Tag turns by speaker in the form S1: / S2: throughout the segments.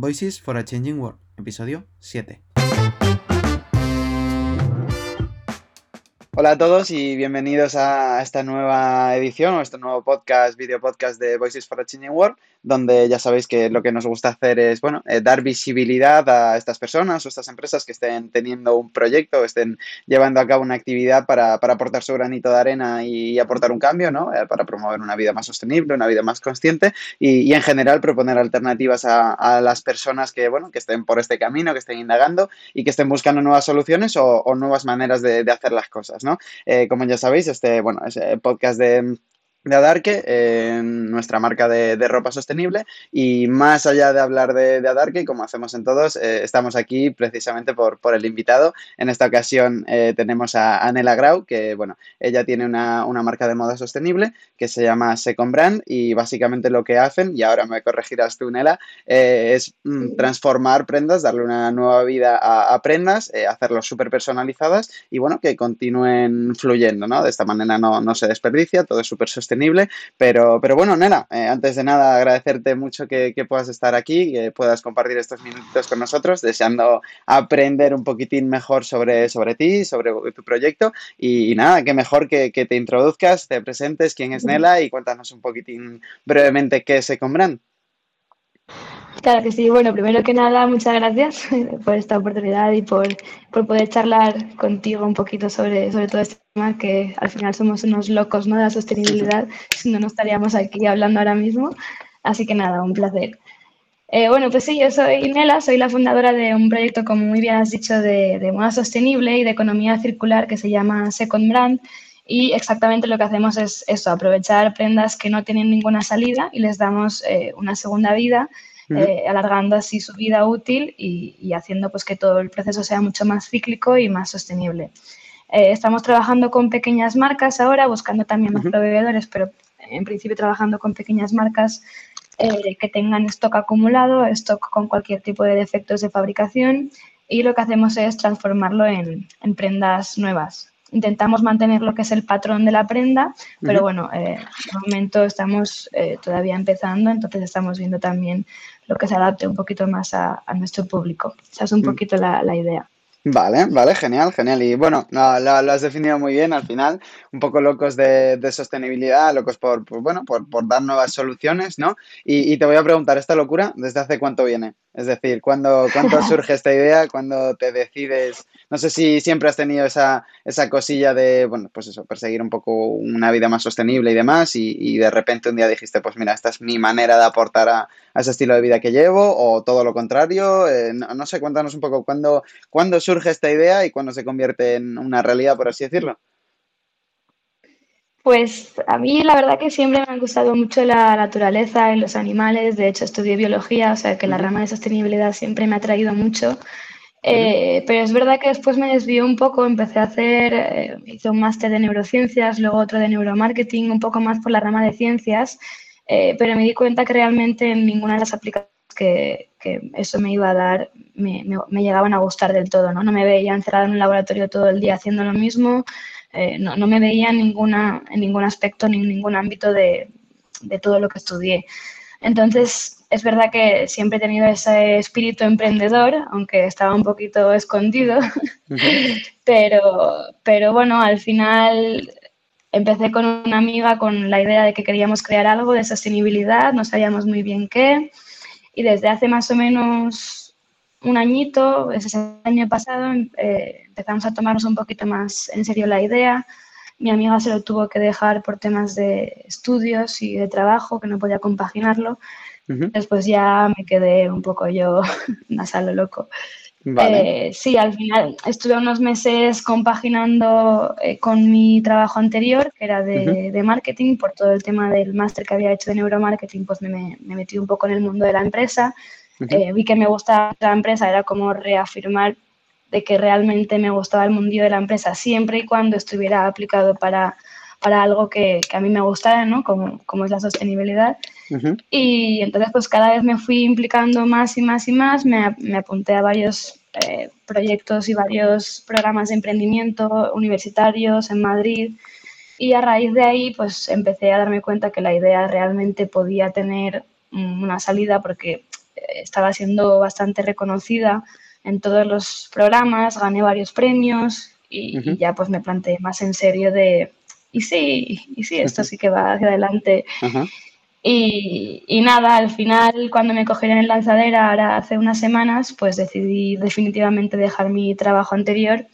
S1: Voices for a Changing World, episodio 7.
S2: Hola a todos y bienvenidos a esta nueva edición o este nuevo podcast, video podcast de Voices for a Changing World, donde ya sabéis que lo que nos gusta hacer es, bueno, eh, dar visibilidad a estas personas o estas empresas que estén teniendo un proyecto, estén llevando a cabo una actividad para, aportar su granito de arena y, aportar un cambio, ¿no? Eh, para promover una vida más sostenible, una vida más consciente y, en general proponer alternativas a, las personas que, bueno, que estén por este camino, que estén indagando y que estén buscando nuevas soluciones o, nuevas maneras de, de hacer las cosas. ¿no? Eh, como ya sabéis, este, bueno, es el podcast de de Adarque, en nuestra marca de, ropa sostenible. Y más allá de hablar de, de Adarque, como hacemos en todos, eh, estamos aquí precisamente por, por, el invitado. En esta ocasión eh, tenemos a Anela Grau, que bueno, ella tiene una, marca de moda sostenible que se llama Second Brand y básicamente lo que hacen, y ahora me corregirás tú, Nela, eh, es mm, transformar prendas, darle una nueva vida a, a prendas, hacerlos súper personalizadas y bueno, que continúen fluyendo, ¿no? De esta manera no, no se desperdicia, todo es súper sostenible pero, pero bueno, Nela, eh, antes de nada agradecerte mucho que, puedas estar aquí, que puedas compartir estos minutos con nosotros, deseando aprender un poquitín mejor sobre, sobre ti, sobre tu proyecto. Y, nada, que mejor que, te introduzcas, te presentes quién es Nela y cuéntanos un poquitín brevemente qué es Ecombran.
S3: Claro que sí. Bueno, primero que nada, muchas gracias por esta oportunidad y por, poder charlar contigo un poquito sobre, sobre todo este tema, que al final somos unos locos ¿no? de la sostenibilidad, si no, no estaríamos aquí hablando ahora mismo. Así que nada, un placer. Eh, bueno, pues sí, yo soy Nela, soy la fundadora de un proyecto, como muy bien has dicho, de, de moda sostenible y de economía circular que se llama Second Brand. Y exactamente lo que hacemos es eso, aprovechar prendas que no tienen ninguna salida y les damos eh, una segunda vida eh, alargando así su vida útil y, haciendo pues que todo el proceso sea mucho más cíclico y más sostenible. Eh, estamos trabajando con pequeñas marcas ahora, buscando también más proveedores, pero en principio trabajando con pequeñas marcas eh, que tengan stock acumulado, stock con cualquier tipo de defectos de fabricación y lo que hacemos es transformarlo en, en prendas nuevas intentamos mantener lo que es el patrón de la prenda, pero bueno, eh, de momento estamos eh, todavía empezando, entonces estamos viendo también lo que se adapte un poquito más a, nuestro público. Esa es un mm. poquito la, la idea.
S2: Vale, vale, genial, genial. Y bueno, lo, has definido muy bien al final, un poco locos de, sostenibilidad, locos por, bueno, por, dar nuevas soluciones, ¿no? Y, te voy a preguntar, ¿esta locura desde hace cuánto viene? Es decir, ¿cuándo, ¿cuándo surge esta idea? ¿Cuándo te decides? No sé si siempre has tenido esa, esa cosilla de, bueno, pues eso, perseguir un poco una vida más sostenible y demás, y, de repente un día dijiste, pues mira, esta es mi manera de aportar a, ese estilo de vida que llevo, o todo lo contrario. Eh, no, sé, cuéntanos un poco, ¿cuándo, ¿cuándo surge esta idea y cuándo se convierte en una realidad, por así decirlo?
S3: Pues a mí la verdad que siempre me ha gustado mucho la naturaleza y los animales. De hecho, estudié biología, o sea que la rama de sostenibilidad siempre me ha traído mucho. Eh, pero es verdad que después me desvió un poco, empecé a hacer, eh, hice un máster de neurociencias, luego otro de neuromarketing, un poco más por la rama de ciencias, eh, pero me di cuenta que realmente en ninguna de las aplicaciones que, eso me iba a dar me, llegaban a gustar del todo, ¿no? No me veía encerrada en un laboratorio todo el día haciendo lo mismo, eh, no, me veía en, ninguna, en ningún aspecto ni en ningún ámbito de, todo lo que estudié. Entonces, es verdad que siempre he tenido ese espíritu emprendedor, aunque estaba un poquito escondido, pero, pero bueno, al final empecé con una amiga con la idea de que queríamos crear algo de sostenibilidad, no sabíamos muy bien qué. Y desde hace más o menos un añito, ese año pasado, eh, empezamos a tomarnos un poquito más en serio la idea. Mi amiga se lo tuvo que dejar por temas de estudios y de trabajo, que no podía compaginarlo. Después ya me quedé un poco yo a lo loco. Eh, sí, al final estuve unos meses compaginando eh, con mi trabajo anterior, que era de, marketing, por todo el tema del máster que había hecho de neuromarketing, pues me, metí un poco en el mundo de la empresa. Eh, vi que me gustaba la empresa, era como reafirmar de que realmente me gustaba el mundillo de la empresa, siempre y cuando estuviera aplicado para, para algo que, que, a mí me gustara, ¿no? Como, como es la sostenibilidad. Y entonces pues cada vez me fui implicando más y más y más, me, me apunté a varios eh, proyectos y varios programas de emprendimiento universitarios en Madrid y a raíz de ahí pues empecé a darme cuenta que la idea realmente podía tener una salida porque estaba siendo bastante reconocida en todos los programas, gané varios premios y, ya pues me planteé más en serio de, y sí, y sí, esto sí que va hacia adelante. Y, y, nada, al final cuando me cogieron en lanzadera, ahora hace unas semanas, pues decidí definitivamente dejar mi trabajo anterior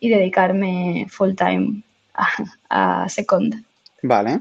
S3: y dedicarme full time a, a Second.
S2: Vale.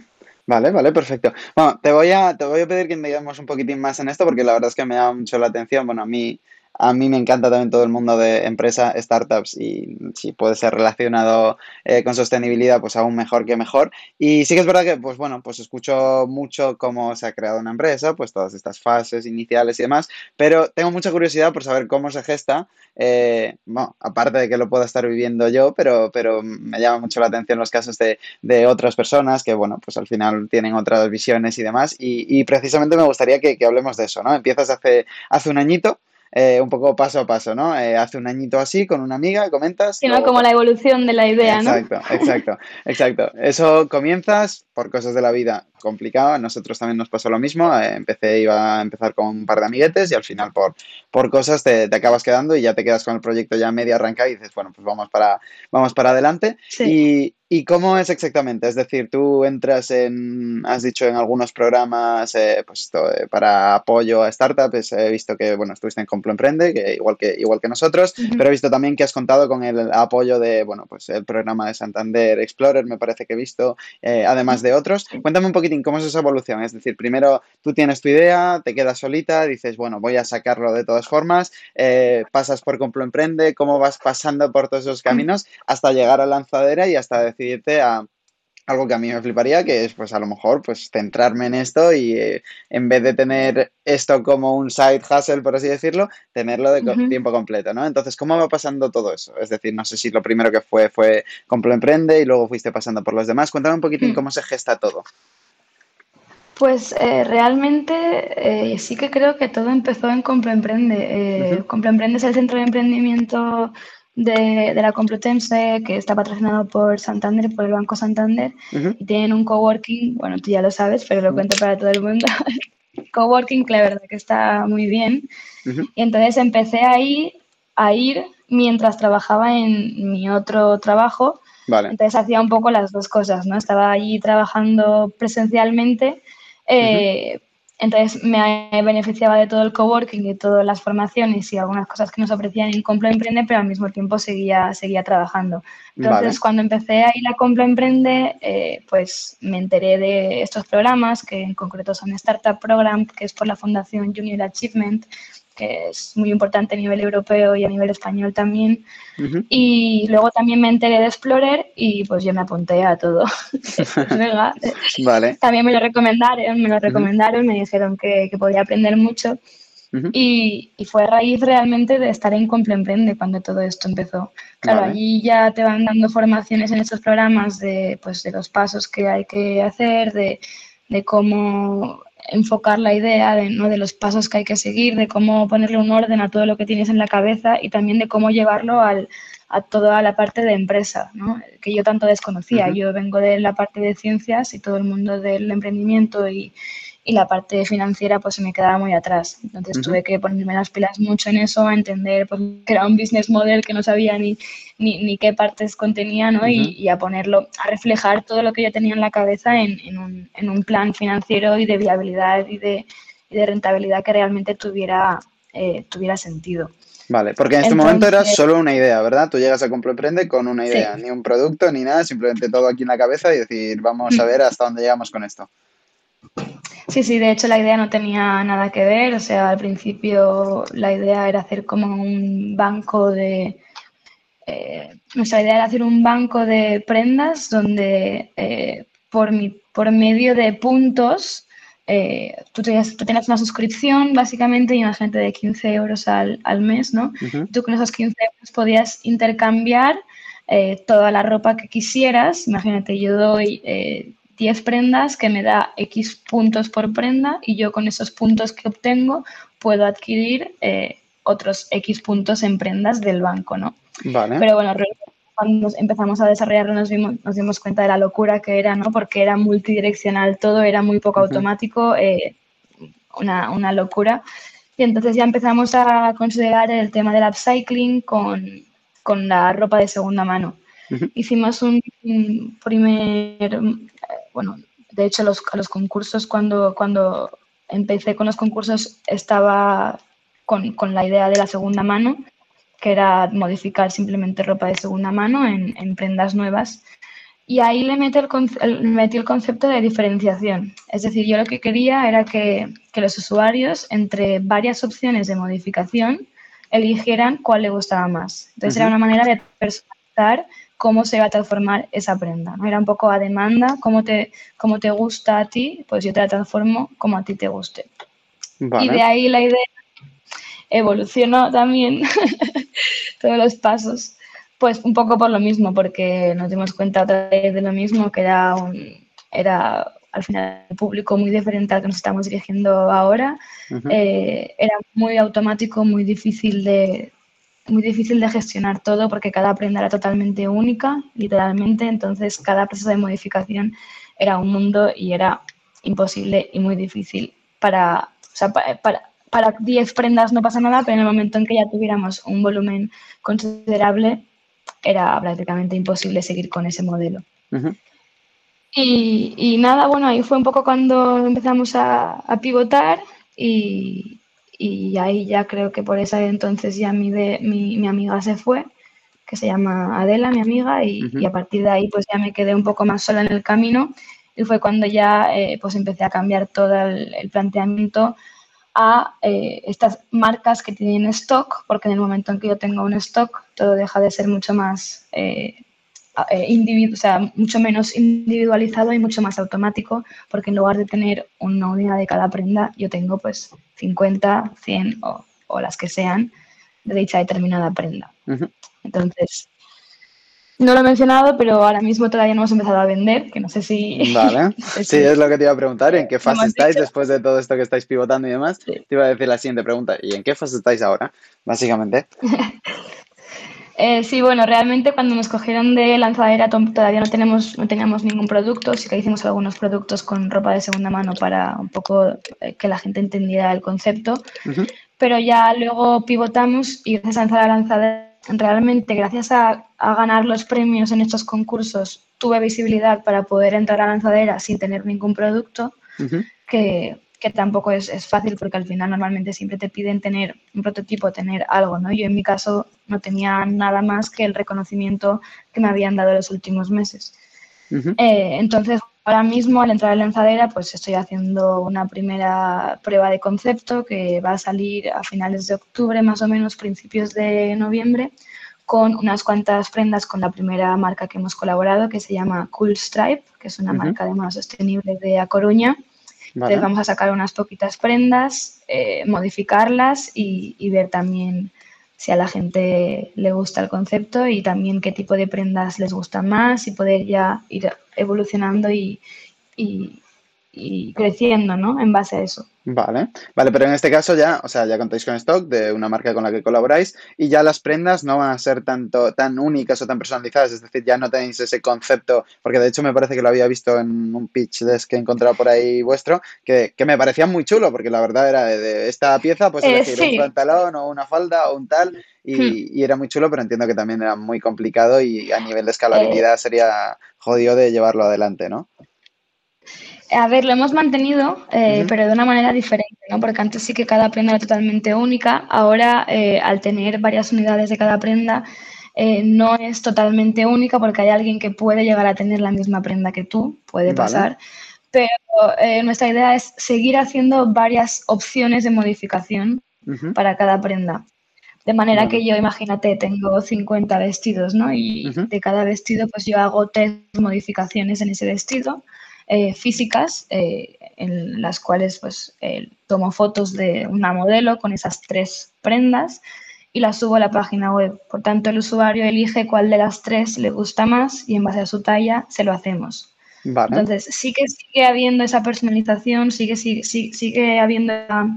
S2: Vale, vale, perfecto. Bueno, te voy a, te voy a pedir que digamos un poquitín más en esto porque la verdad es que me llama mucho la atención. Bueno, a mí a mí me encanta también todo el mundo de empresa, startups y si puede ser relacionado eh, con sostenibilidad, pues aún mejor que mejor. Y sí que es verdad que, pues bueno, pues escucho mucho cómo se ha creado una empresa, pues todas estas fases iniciales y demás, pero tengo mucha curiosidad por saber cómo se gesta. Eh, bueno, aparte de que lo pueda estar viviendo yo, pero, pero me llama mucho la atención los casos de, de otras personas que, bueno, pues al final tienen otras visiones y demás. Y, y precisamente me gustaría que, que, hablemos de eso, ¿no? Empiezas hace, hace un añito. Eh, un poco paso a paso, ¿no? Eh, hace un añito así, con una amiga, comentas.
S3: Sino como la evolución de la idea,
S2: ¿no? Exacto, exacto, exacto. Eso comienzas por cosas de la vida complicado. A nosotros también nos pasó lo mismo. Eh, empecé, iba a empezar con un par de amiguetes y al final por, por cosas te, te, acabas quedando y ya te quedas con el proyecto ya medio arrancado y dices, bueno, pues vamos para, vamos para adelante. Sí. Y, ¿Y cómo es exactamente? Es decir, tú entras en, has dicho en algunos programas eh, pues esto, eh, para apoyo a startups, he visto que, bueno, estuviste en Complo Emprende, que igual que, igual que nosotros, uh -huh. pero he visto también que has contado con el apoyo de, bueno, pues el programa de Santander Explorer, me parece que he visto, eh, además de otros. Cuéntame un poquitín cómo es esa evolución, es decir, primero tú tienes tu idea, te quedas solita, dices, bueno, voy a sacarlo de todas formas, eh, pasas por Complo Emprende, cómo vas pasando por todos esos caminos hasta llegar a Lanzadera y hasta decidirte a algo que a mí me fliparía, que es pues a lo mejor pues centrarme en esto y eh, en vez de tener esto como un side hustle, por así decirlo, tenerlo de uh -huh. tiempo completo, ¿no? Entonces, ¿cómo va pasando todo eso? Es decir, no sé si lo primero que fue fue Complo Emprende y luego fuiste pasando por los demás. Cuéntame un poquitín uh -huh. cómo se gesta todo.
S3: Pues eh, realmente eh, sí que creo que todo empezó en Complo Emprende. Eh, uh -huh. Emprende es el centro de emprendimiento de, de, la Complutense, que está patrocinado por Santander, por el Banco Santander, uh -huh. y tienen un coworking, bueno, tú ya lo sabes, pero lo cuento para todo el mundo. coworking que la verdad que está muy bien. Uh -huh. Y entonces empecé ahí a ir mientras trabajaba en mi otro trabajo. Vale. Entonces hacía un poco las dos cosas, ¿no? Estaba allí trabajando presencialmente, eh, uh -huh. Entonces me beneficiaba de todo el coworking y todas las formaciones y algunas cosas que nos ofrecían en Complo Emprende, pero al mismo tiempo seguía, seguía trabajando. Entonces vale. cuando empecé a ir a Complo Emprende, eh, pues me enteré de estos programas, que en concreto son Startup Program, que es por la Fundación Junior Achievement, que es muy importante a nivel europeo y a nivel español también. Uh -huh. Y luego también me enteré de Explorer y pues yo me apunté a todo. Venga. vale. También me lo recomendaron, me lo recomendaron, uh -huh. me dijeron que, que, podía aprender mucho. Uh -huh. y, y, fue a raíz realmente de estar en Comple Emprende cuando todo esto empezó. Claro, vale. allí ya te van dando formaciones en estos programas de, pues, de los pasos que hay que hacer, de, de cómo enfocar la idea de, ¿no? de los pasos que hay que seguir, de cómo ponerle un orden a todo lo que tienes en la cabeza y también de cómo llevarlo al, a toda la parte de empresa, ¿no? que yo tanto desconocía. Uh -huh. Yo vengo de la parte de ciencias y todo el mundo del emprendimiento y, y la parte financiera pues se me quedaba muy atrás. Entonces uh -huh. tuve que ponerme las pilas mucho en eso, a entender pues, que era un business model que no sabía ni, ni, ni qué partes contenía ¿no? Uh -huh. y, y, a ponerlo, a reflejar todo lo que yo tenía en la cabeza en, en, un, en un, plan financiero y de viabilidad y de, y de rentabilidad que realmente tuviera, eh, tuviera sentido.
S2: Vale, porque en este Entonces, momento era solo una idea, ¿verdad? Tú llegas a Compro Emprende con una idea, sí. ni un producto ni nada, simplemente todo aquí en la cabeza y decir, vamos a ver hasta dónde llegamos con esto.
S3: Sí, sí, de hecho la idea no tenía nada que ver, o sea, al principio la idea era hacer como un banco de... Eh, nuestra idea era hacer un banco de prendas donde eh, por, mi, por medio de puntos eh, tú, tenías, tú tenías una suscripción básicamente y una gente de 15 euros al, al mes, ¿no? Uh -huh. Tú con esos 15 euros podías intercambiar eh, toda la ropa que quisieras. Imagínate, yo doy eh, 10 prendas que me da X puntos por prenda y yo con esos puntos que obtengo puedo adquirir eh, otros X puntos en prendas del banco, ¿no?
S2: Vale.
S3: Pero bueno, cuando empezamos a desarrollarlo nos, vimos, nos dimos cuenta de la locura que era, ¿no? Porque era multidireccional todo, era muy poco uh -huh. automático, eh, una, una, locura. Y entonces ya empezamos a considerar el tema del upcycling con, con la ropa de segunda mano. Hicimos un, primer, bueno, de hecho los, los concursos, cuando, cuando empecé con los concursos estaba con, con, la idea de la segunda mano, que era modificar simplemente ropa de segunda mano en, en prendas nuevas. Y ahí le metí el, metí el concepto de diferenciación. Es decir, yo lo que quería era que, que los usuarios, entre varias opciones de modificación, eligieran cuál le gustaba más. Entonces era una manera de personalizar cómo se va a transformar esa prenda. ¿no? Era un poco a demanda, cómo te, cómo te gusta a ti, pues yo te la transformo como a ti te guste. Y de ahí la idea evolucionó también todos los pasos, pues un poco por lo mismo, porque nos dimos cuenta otra vez de lo mismo, que era, un, era al final un público muy diferente al que nos estamos dirigiendo ahora. Eh, era muy automático, muy difícil de, muy difícil de gestionar todo porque cada prenda era totalmente única, literalmente, entonces cada proceso de modificación era un mundo y era imposible y muy difícil para, o sea, para, para 10 prendas no pasa nada, pero en el momento en que ya tuviéramos un volumen considerable, era prácticamente imposible seguir con ese modelo. y, y, nada, bueno, ahí fue un poco cuando empezamos a, a pivotar y, y ahí ya creo que por esa entonces ya mi, de, mi, mi, amiga se fue, que se llama Adela, mi amiga, y, y, a partir de ahí pues ya me quedé un poco más sola en el camino y fue cuando ya eh, pues empecé a cambiar todo el, el planteamiento a eh, estas marcas que tienen stock, porque en el momento en que yo tengo un stock todo deja de ser mucho más eh, eh, o sea, mucho menos individualizado y mucho más automático, porque en lugar de tener una unidad de cada prenda, yo tengo pues 50, 100 o, o las que sean de dicha determinada prenda. Entonces, no lo he mencionado, pero ahora mismo todavía no hemos empezado a vender, que no sé si...
S2: Vale, sí, es lo que te iba a preguntar, ¿en qué fase estáis después de todo esto que estáis pivotando y demás? Te iba a decir la siguiente pregunta, ¿y en qué fase estáis ahora, básicamente?
S3: Eh, sí, bueno, realmente cuando nos cogieron de lanzadera todavía no, tenemos, no teníamos ningún producto, sí que hicimos algunos productos con ropa de segunda mano para un poco eh, que la gente entendiera el concepto, pero ya luego pivotamos y gracias a la lanzadera, realmente gracias a, ganar los premios en estos concursos, tuve visibilidad para poder entrar a lanzadera sin tener ningún producto, que que tampoco es, es, fácil porque al final normalmente siempre te piden tener un prototipo, tener algo, ¿no? Yo en mi caso no tenía nada más que el reconocimiento que me habían dado los últimos meses. eh, entonces, ahora mismo al entrar en lanzadera, pues estoy haciendo una primera prueba de concepto que va a salir a finales de octubre, más o menos principios de noviembre, con unas cuantas prendas con la primera marca que hemos colaborado, que se llama Cool Stripe, que es una marca de más sostenible de A Coruña entonces vamos a sacar unas poquitas prendas, eh, modificarlas y, ver también si a la gente le gusta el concepto y también qué tipo de prendas les gusta más y poder ya ir evolucionando y, y creciendo ¿no? en base a eso.
S2: Vale, vale, pero en este caso ya, o sea, ya contáis con stock de una marca con la que colaboráis y ya las prendas no van a ser tanto tan únicas o tan personalizadas, es decir, ya no tenéis ese concepto, porque de hecho me parece que lo había visto en un pitch desk que he encontrado por ahí vuestro, que, que me parecía muy chulo, porque la verdad era de, de esta pieza, pues elegir eh, sí. un pantalón o una falda o un tal, y, hmm. y, era muy chulo, pero entiendo que también era muy complicado y a nivel de escalabilidad eh. sería jodido de llevarlo adelante, ¿no?
S3: A ver, lo hemos mantenido, eh, uh -huh. pero de una manera diferente, ¿no? Porque antes sí que cada prenda era totalmente única. Ahora, eh, al tener varias unidades de cada prenda, eh, no es totalmente única porque hay alguien que puede llegar a tener la misma prenda que tú, puede pasar. Vale. Pero eh, nuestra idea es seguir haciendo varias opciones de modificación uh -huh. para cada prenda. De manera que yo, imagínate, tengo 50 vestidos, ¿no? Y de cada vestido, pues yo hago tres modificaciones en ese vestido eh, físicas eh, en las cuales pues eh, tomo fotos de una modelo con esas tres prendas y las subo a la página web. Por tanto, el usuario elige cuál de las tres le gusta más y en base a su talla se lo hacemos. Vale. Entonces, sí que sigue habiendo esa personalización, sigue, sigue, sigue habiendo esa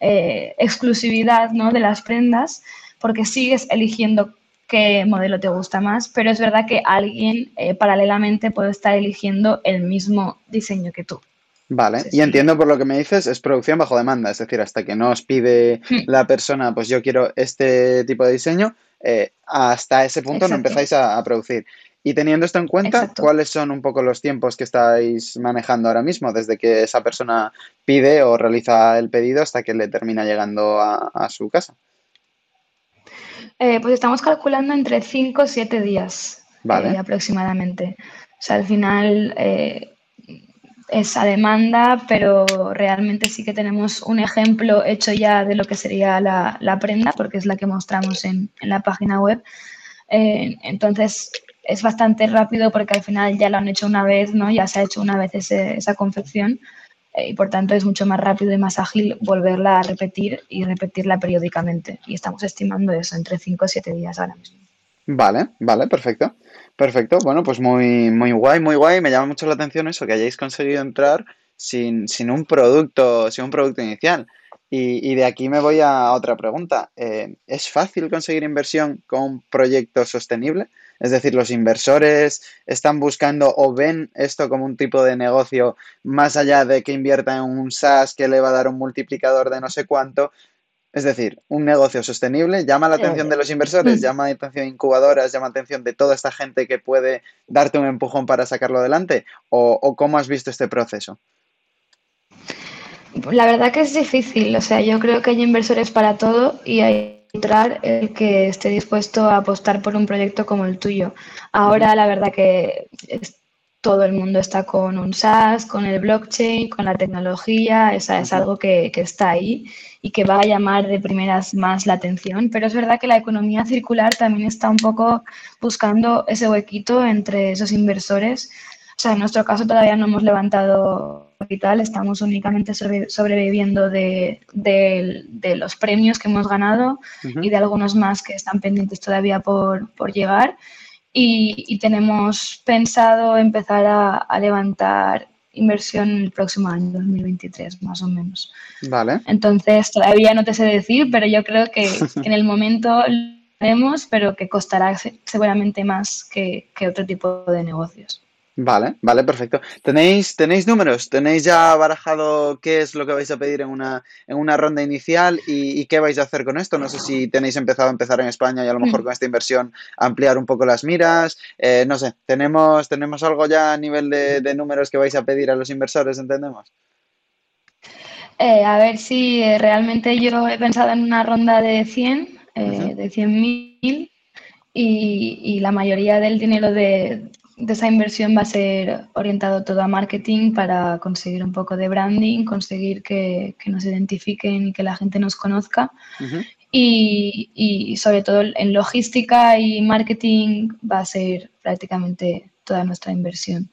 S3: exclusividad ¿no? de las prendas, porque sigues eligiendo qué modelo te gusta más, pero es verdad que alguien eh, paralelamente puede estar eligiendo el mismo diseño que tú.
S2: Vale, y entiendo por lo que me dices, es producción bajo demanda, es decir, hasta que no os pide
S3: Hmm.
S2: la persona, pues yo quiero este tipo de diseño, eh, hasta ese punto no empezáis a, a producir. Y teniendo esto en cuenta,
S3: Exacto.
S2: ¿cuáles son un poco los tiempos que estáis manejando ahora mismo, desde que esa persona pide o realiza el pedido hasta que le termina llegando a, a su casa?
S3: Eh, pues estamos calculando entre 5 o 7 días
S2: Vale.
S3: eh, aproximadamente. O sea, al final eh, es a demanda, pero realmente sí que tenemos un ejemplo hecho ya de lo que sería la, la prenda, porque es la que mostramos en, en la página web. Entonces es bastante rápido porque al final ya lo han hecho una vez, ¿no? Ya se ha hecho una vez ese- esa confección y por tanto es mucho más rápido y más ágil volverla a repetir y repetirla periódicamente. Y estamos estimando eso entre 5 o 7 días ahora mismo.
S2: Vale, vale, perfecto. Perfecto. Bueno, pues muy, muy guay, muy guay. Me llama mucho la atención eso, que hayáis conseguido entrar sin, sin un producto, sin un producto inicial. Y, y de aquí me voy a otra pregunta. Eh, ¿es fácil conseguir inversión con un proyecto sostenible? Es decir, los inversores están buscando o ven esto como un tipo de negocio más allá de que invierta en un SaaS que le va a dar un multiplicador de no sé cuánto. Es decir, un negocio sostenible llama la atención de los inversores,
S3: Mm.
S2: llama la atención de incubadoras, llama la atención de toda esta gente que puede darte un empujón para sacarlo adelante. ¿O, o cómo has visto este proceso?
S3: La verdad que es difícil, o sea, yo creo que hay inversores para todo y hay el que esté dispuesto a apostar por un proyecto como el tuyo. Ahora la verdad que es- todo el mundo está con un SaaS, con el blockchain, con la tecnología, esa es algo que, que está ahí y que va a llamar de primeras más la atención, pero es verdad que la economía circular también está un poco buscando ese huequito entre esos inversores. Sea, en nuestro caso todavía no hemos levantado capital, estamos únicamente sobre- sobreviviendo de, de- de los premios que hemos ganado y de algunos más que están pendientes todavía por, por llegar. Y, y tenemos pensado empezar a, a levantar inversión el próximo año, 2023, más o menos.
S2: Vale,
S3: Entonces, todavía no te sé decir, pero yo creo que, que en el momento lo haremos, pero que costará se- seguramente más que, que otro tipo de negocios.
S2: Vale, vale, perfecto. ¿Tenéis, tenéis números? ¿Tenéis ya barajado qué es lo que vais a pedir en una, en una ronda inicial y, y qué vais a hacer con esto? No sé si tenéis empezado a empezar en España y a lo mejor con esta inversión ampliar un poco las miras. Eh, no sé, ¿tenemos, ¿tenemos algo ya a nivel de, de números que vais a pedir a los inversores, entendemos?
S3: Eh, a ver si eh, realmente yo he pensado en una ronda de 100, eh, de 100.000 y, y la mayoría del dinero de, de esa inversión va a ser orientado todo a marketing para conseguir un poco de branding, conseguir que, que nos identifiquen y que la gente nos conozca.
S2: Ujú.
S3: Y, y sobre todo en logística y marketing va a ser prácticamente toda nuestra inversión.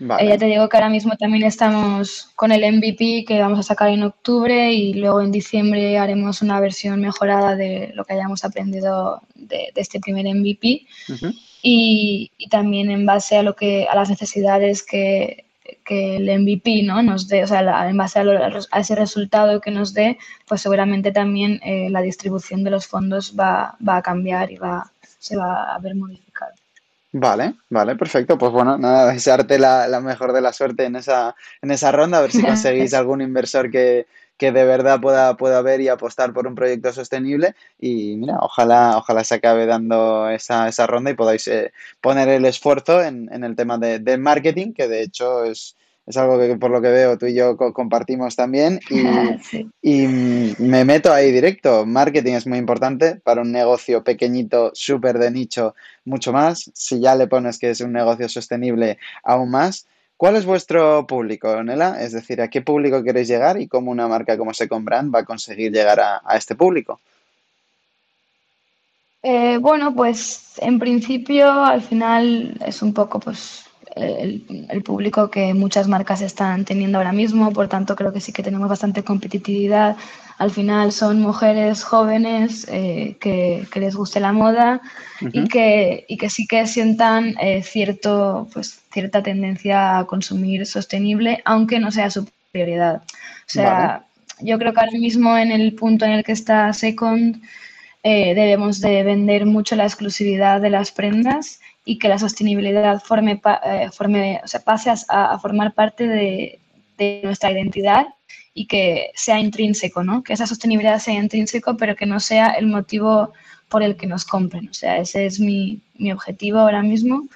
S3: Eh, ya
S2: Vale,
S3: te digo que ahora mismo también estamos con el MVP que vamos a sacar en octubre y luego en diciembre haremos una versión mejorada de lo que hayamos aprendido de, de este primer MVP
S2: Ujú.
S3: Y, y también en base a lo que a las necesidades que, que el MVP ¿no? nos dé, o sea, la- en base a, lo- a ese resultado que nos dé, pues seguramente también eh, la distribución de los fondos va, va a cambiar y va, se va a ver modificada.
S2: Vale, vale, perfecto. Pues bueno, nada, desearte la, la mejor de la suerte en esa, en esa ronda, a ver si conseguís algún inversor que, que de verdad pueda, pueda ver y apostar por un proyecto sostenible. Y mira, ojalá, ojalá se acabe dando esa, esa ronda y podáis eh, poner el esfuerzo en, en el tema de, del marketing, que de hecho es, es algo que por lo que veo tú y yo co- compartimos también. Y,
S3: Sí.
S2: y me meto ahí directo. Marketing es muy importante para un negocio pequeñito, súper de nicho, mucho más. Si ya le pones que es un negocio sostenible, aún más. ¿Cuál es vuestro público, Nela? Es decir, ¿a qué público queréis llegar y cómo una marca como Second Brand va a conseguir llegar a, este público?
S3: Eh, bueno, pues en principio al final es un poco pues el, el público que muchas marcas están teniendo ahora mismo, por tanto creo que sí que tenemos bastante competitividad. Al final son mujeres jóvenes eh, que, que les guste la moda y
S2: Ujú.
S3: que, y que sí que sientan eh, cierto, pues, cierta tendencia a consumir sostenible, aunque no sea su prioridad. O sea, yo creo que ahora mismo en el punto en el que está Second eh, debemos de vender mucho la exclusividad de las prendas y que la sostenibilidad forme, eh, forme o sea, pase a, a formar parte de, de nuestra identidad y que sea intrínseco, ¿no? Que esa sostenibilidad sea intrínseco, pero que no sea el motivo por el que nos compren. O sea, ese es mi, mi objetivo ahora mismo.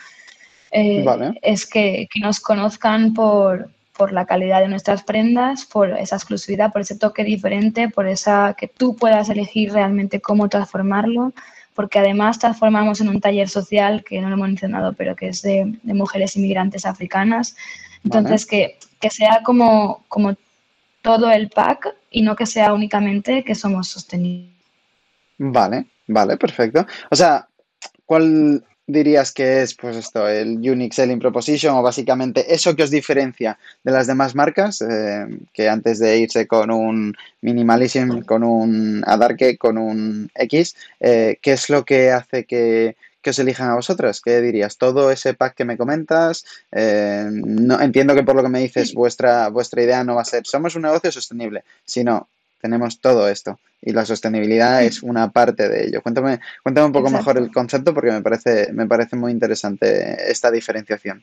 S3: Eh, es que, que, nos conozcan por, por la calidad de nuestras prendas, por esa exclusividad, por ese toque diferente, por esa que tú puedas elegir realmente cómo transformarlo, porque además transformamos en un taller social que no lo hemos mencionado, pero que es de, de mujeres inmigrantes africanas. Entonces, que, que, sea como, como todo el pack y no que sea únicamente que somos sostenibles.
S2: Vale, vale, perfecto. O sea, ¿cuál dirías que es, pues esto, el Unique Selling Proposition o básicamente eso que os diferencia de las demás marcas, eh, que antes de irse con un Minimalism, con un Adarque, con un X, eh, ¿qué es lo que hace que, que os elijan a vosotras? ¿Qué dirías? ¿Todo ese pack que me comentas? Eh, no, entiendo que por lo que me dices, vuestra, vuestra idea no va a ser somos un negocio sostenible, sino tenemos todo esto y la sostenibilidad es una parte de ello. Cuéntame, cuéntame un poco mejor el concepto porque me parece, me parece muy interesante esta diferenciación.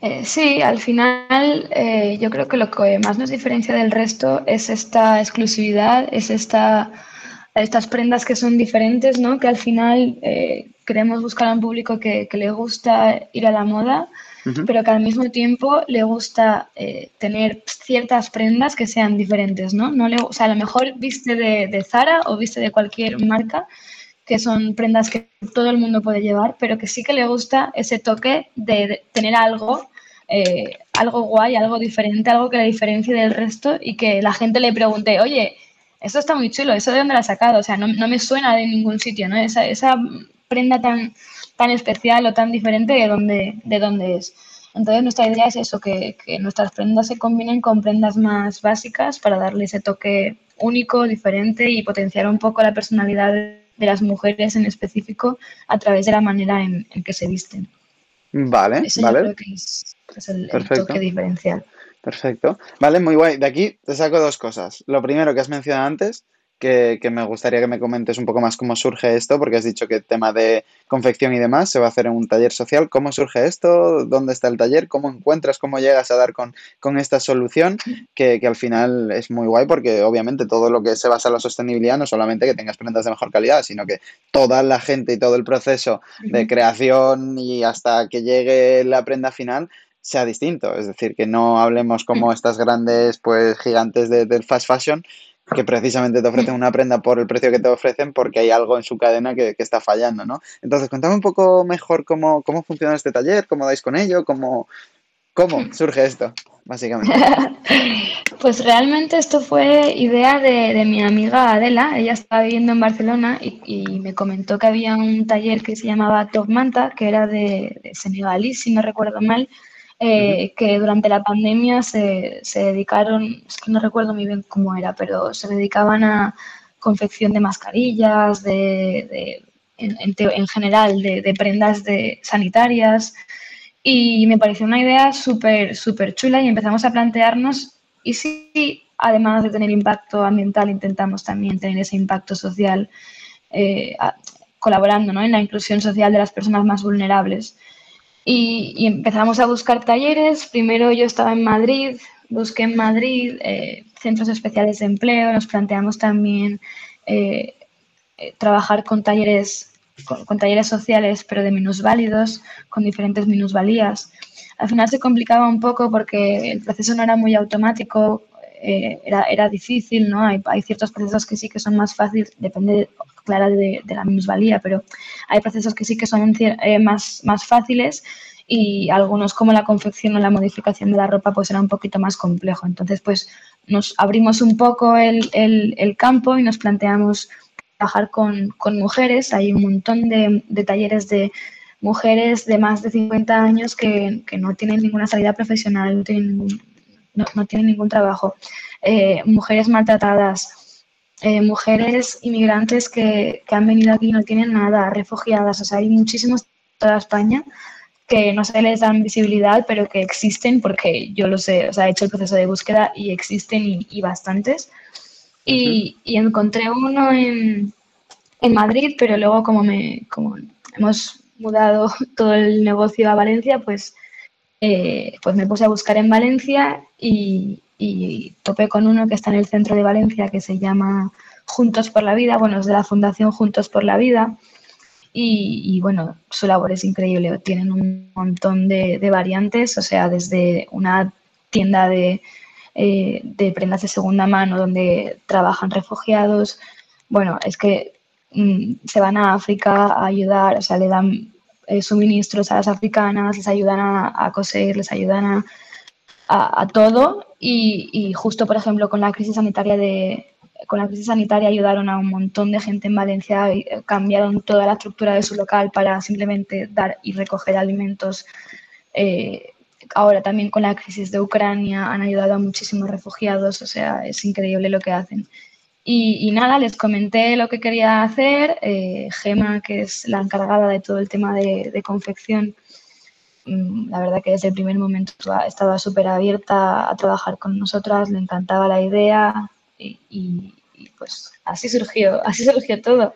S3: Eh, sí, al final eh, yo creo que lo que más nos diferencia del resto es esta exclusividad, es esta estas prendas que son diferentes, ¿no? Que al final eh, queremos buscar a un público que, le gusta ir a la moda, pero que al mismo tiempo le gusta eh, tener ciertas prendas que sean diferentes, ¿no? no le, o sea, a lo mejor viste de, Zara o viste de cualquier marca, que son prendas que todo el mundo puede llevar, pero que sí que le gusta ese toque de, tener algo eh, algo guay, algo diferente, algo que le diferencie del resto y que la gente le pregunte, oye, eso está muy chulo, ¿eso de dónde la has sacado? O sea, no, me suena de ningún sitio, ¿no? Esa, esa prenda tan, tan especial o tan diferente de dónde, de dónde es. Entonces nuestra idea es eso, que, nuestras prendas se combinen con prendas más básicas para darle ese toque único, diferente y potenciar un poco la personalidad de las mujeres en específico a través de la manera en, que se visten.
S2: Vale, vale.
S3: creo que es, el, el toque diferencial.
S2: Perfecto. Vale, muy guay. De aquí te saco dos cosas. Lo primero que has mencionado antes, que, me gustaría que me comentes un poco más cómo surge esto, porque has dicho que el tema de confección y demás se va a hacer en un taller social. ¿Cómo surge esto? ¿Dónde está el taller? ¿Cómo encuentras, cómo llegas a dar con, esta solución? Que, al final es muy guay porque obviamente todo lo que se basa en la sostenibilidad no solamente que tengas prendas de mejor calidad, sino que toda la gente y todo el proceso de creación y hasta que llegue la prenda final sea distinto. Es decir, que no hablemos como estas grandes pues gigantes del fast fashion que precisamente te ofrecen una prenda por el precio que te ofrecen porque hay algo en su cadena que, está fallando, ¿no? Entonces, cuéntame un poco mejor cómo, cómo funciona este taller, cómo dais con ello, cómo, cómo surge esto, básicamente.
S3: Pues realmente esto fue idea de, mi amiga Adela. Ella estaba viviendo en Barcelona y, me comentó que había un taller que se llamaba Top Manta, que era de, de senegalí, si no recuerdo mal, eh, que durante la pandemia se, se, dedicaron, es que no recuerdo muy bien cómo era, pero se dedicaban a confección de mascarillas, de, en, en, general, de, prendas de, sanitarias. Y me pareció una idea súper, súper chula y empezamos a plantearnos, ¿y si además de tener impacto ambiental intentamos también tener ese impacto social eh, colaborando ¿no? en la inclusión social de las personas más vulnerables? Y, empezamos a buscar talleres. Primero yo estaba en Madrid, busqué en Madrid eh, centros especiales de empleo, nos planteamos también eh, eh, trabajar con talleres, con, talleres sociales, pero de minusválidos, con diferentes minusvalías. Al final se complicaba un poco porque el proceso no era muy automático, era, era, difícil, ¿no? Hay, hay, ciertos procesos que sí que son más fáciles, depende, clara de, la minusvalía, pero hay procesos que sí que son eh, más, más fáciles y algunos como la confección o la modificación de la ropa pues era un poquito más complejo. Entonces pues nos abrimos un poco el, el, campo y nos planteamos trabajar con, con, mujeres. Hay un montón de, de, talleres de mujeres de más de 50 años que, que no tienen ninguna salida profesional, no tienen ningún, no, tienen ningún trabajo. Eh, mujeres maltratadas, eh, mujeres inmigrantes que, han venido aquí y no tienen nada, refugiadas, o sea, hay muchísimos en toda España que no se les dan visibilidad, pero que existen porque yo lo sé, o sea, he hecho el proceso de búsqueda y existen y, bastantes. Y, encontré uno en, en, Madrid, pero luego como, me, como hemos mudado todo el negocio a Valencia, pues eh, pues me puse a buscar en Valencia y, topé con uno que está en el centro de Valencia que se llama Juntos por la Vida, bueno, es de la Fundación Juntos por la Vida. Y, bueno, su labor es increíble. Tienen un montón de, variantes, o sea, desde una tienda de, eh, de, prendas de segunda mano donde trabajan refugiados. Bueno, es que mm, se van a África a ayudar, o sea, le dan eh, suministros a las africanas, les ayudan a, coser, les ayudan a, todo. Y, justo, por ejemplo, con la crisis sanitaria de con la crisis sanitaria ayudaron a un montón de gente en Valencia, y eh, cambiaron toda la estructura de su local para simplemente dar y recoger alimentos. Eh, ahora también con la crisis de Ucrania han ayudado a muchísimos refugiados, o sea, es increíble lo que hacen. Y, nada, les comenté lo que quería hacer. Eh, Gema, que es la encargada de todo el tema de, confección, mm, la verdad que desde el primer momento estaba súper abierta a trabajar con nosotras, le encantaba la idea y, pues así surgió, así surgió todo.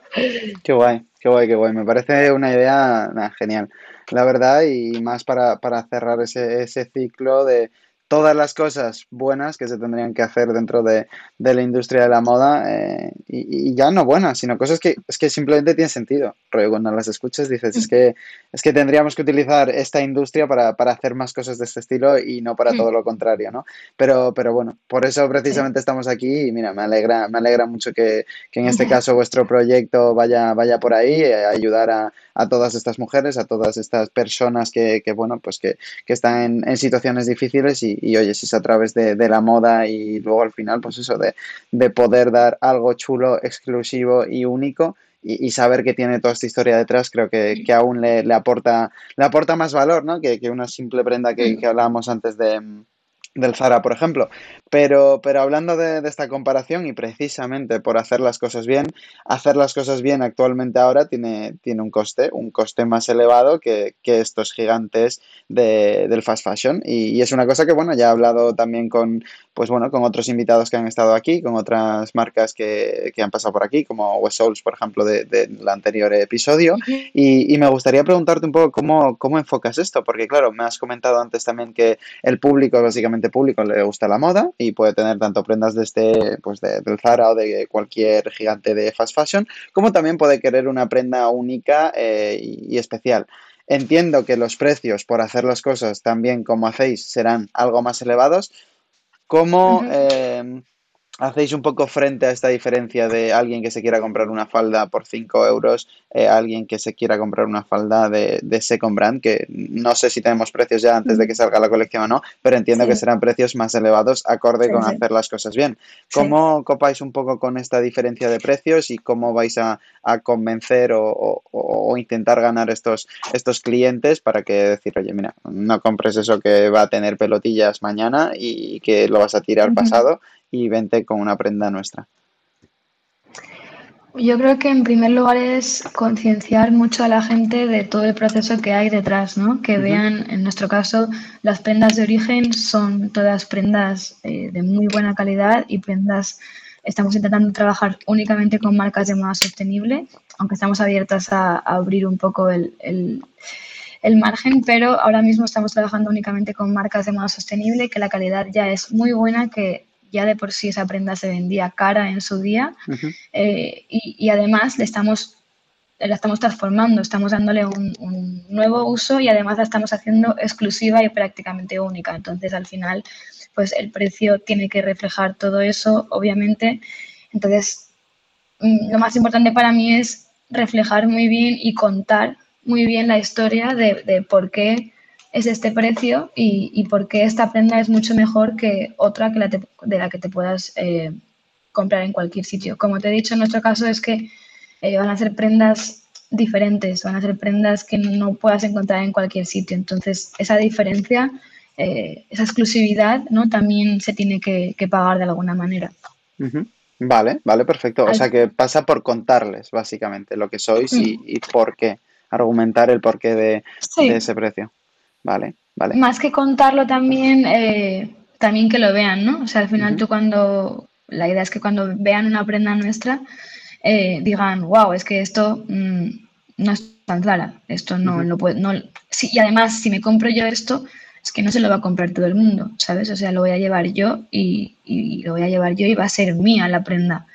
S2: Qué guay, qué guay, qué guay. Me parece una idea genial, la verdad, y más para, cerrar ese ciclo de todas las cosas buenas que se tendrían que hacer dentro de, la industria de la moda eh, y, ya no buenas, sino cosas que es que simplemente tienen sentido. Pero cuando las escuchas dices, es que, es que tendríamos que utilizar esta industria para, hacer más cosas de este estilo y no para todo lo contrario, ¿no? Pero, pero bueno, por eso precisamente estamos aquí y mira, me alegra, me alegra mucho que, en este caso vuestro proyecto vaya, vaya por ahí, eh, ayudar a, todas estas mujeres, a todas estas personas que, bueno, pues que, están en, en situaciones difíciles y, y, oye, si es a través de, la moda y luego al final, pues eso, de, de poder dar algo chulo, exclusivo y único y, saber que tiene toda esta historia detrás, creo que, que aún le, le, aporta, le aporta más valor, ¿no? Que, que una simple prenda que, que hablábamos antes de del Zara, por ejemplo. Pero, pero hablando de, esta comparación y precisamente por hacer las cosas bien, hacer las cosas bien actualmente ahora tiene, tiene un coste, un coste más elevado que, estos gigantes del fast fashion. Y, es una cosa que, bueno, ya he hablado también con, pues bueno, con otros invitados que han estado aquí, con otras marcas que, han pasado por aquí, como West Souls, por ejemplo, del de, anterior episodio. Y, y, me gustaría preguntarte un poco cómo, cómo enfocas esto, porque claro, me has comentado antes también que el público básicamente público le gusta la moda y puede tener tanto prendas de este, pues de, del Zara o de cualquier gigante de fast fashion, como también puede querer una prenda única eh, y especial. Entiendo que los precios por hacer las cosas tan bien como hacéis serán algo más elevados. ¿Cómo, hacéis un poco frente a esta diferencia de alguien que se quiera comprar una falda por 5 euros, eh, alguien que se quiera comprar una falda de, de, Second Brand, que no sé si tenemos precios ya antes de que salga la colección o no, pero entiendo que serán precios más elevados acorde con hacer las cosas bien. ¿Cómo copáis un poco con esta diferencia de precios y cómo vais a, convencer o, intentar ganar estos, estos clientes para que decir, oye, mira, no compres eso que va a tener pelotillas mañana y que lo vas a tirar pasado? Y vente con una prenda nuestra?
S3: Yo creo que en primer lugar es concienciar mucho a la gente de todo el proceso que hay detrás, ¿no? Que vean, en nuestro caso, las prendas de origen son todas prendas eh, de muy buena calidad y prendas, estamos intentando trabajar únicamente con marcas de moda sostenible, aunque estamos abiertas a, abrir un poco el, el margen, pero ahora mismo estamos trabajando únicamente con marcas de moda sostenible, que la calidad ya es muy buena, que ya de por sí esa prenda se vendía cara en su día eh, y, además le estamos, la estamos transformando, estamos dándole un, nuevo uso y además la estamos haciendo exclusiva y prácticamente única. Entonces al final pues el precio tiene que reflejar todo eso, obviamente. Entonces mm, lo más importante para mí es reflejar muy bien y contar muy bien la historia de, de por qué es este precio y, y por qué esta prenda es mucho mejor que otra que la de la que te puedas eh, comprar en cualquier sitio. Como te he dicho, en nuestro caso es que eh, van a ser prendas diferentes, van a ser prendas que no puedas encontrar en cualquier sitio. Entonces, esa diferencia, eh, esa exclusividad, ¿no? También se tiene que, pagar de alguna manera.
S2: Vale, vale, perfecto. O sea que pasa por contarles, básicamente, lo que sois y, mm. por qué, argumentar el porqué de ese precio. Vale, vale.
S3: Más que contarlo también, eh, también que lo vean, ¿no? O sea, al final tú cuando, la idea es que cuando vean una prenda nuestra, eh, digan, wow, es que esto mm, no es tan clara, esto no, lo puedo, no, sí, y además, si me compro yo esto, es que no se lo va a comprar todo el mundo, ¿sabes? O sea, lo voy a llevar yo y, y lo voy a llevar yo y va a ser mía la prenda.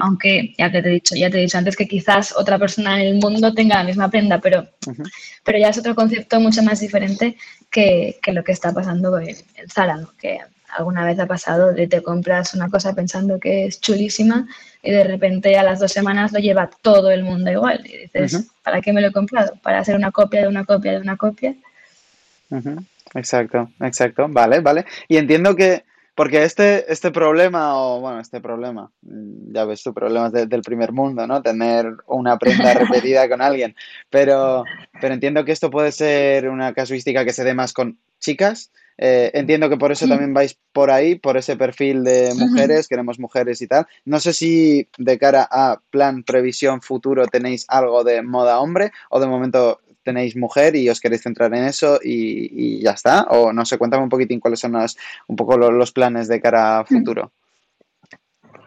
S3: Aunque ya te, he dicho, ya te he dicho antes que quizás otra persona en el mundo tenga la misma prenda, pero, pero ya es otro concepto mucho más diferente que, que lo que está pasando en, Zara, ¿no? que alguna vez ha pasado de te compras una cosa pensando que es chulísima y de repente a las dos semanas lo lleva todo el mundo igual. Y dices, ¿para qué me lo he comprado? ¿Para hacer una copia de una copia de una copia?
S2: Exacto, exacto. Vale, vale. Y entiendo que porque este, este problema, o bueno, este problema, mm, ya ves tu problemas del primer mundo, ¿no? Tener una prenda repetida con alguien. Pero, pero entiendo que esto puede ser una casuística que se dé más con chicas. Eh, entiendo que por eso también vais por ahí, por ese perfil de mujeres, queremos mujeres y tal. No sé si de cara a plan, previsión, futuro tenéis algo de moda hombre o de momento tenéis mujer y os queréis centrar en eso y, ya está? O no sé, cuéntame un poquitín cuáles son los, un poco los, planes de cara a futuro.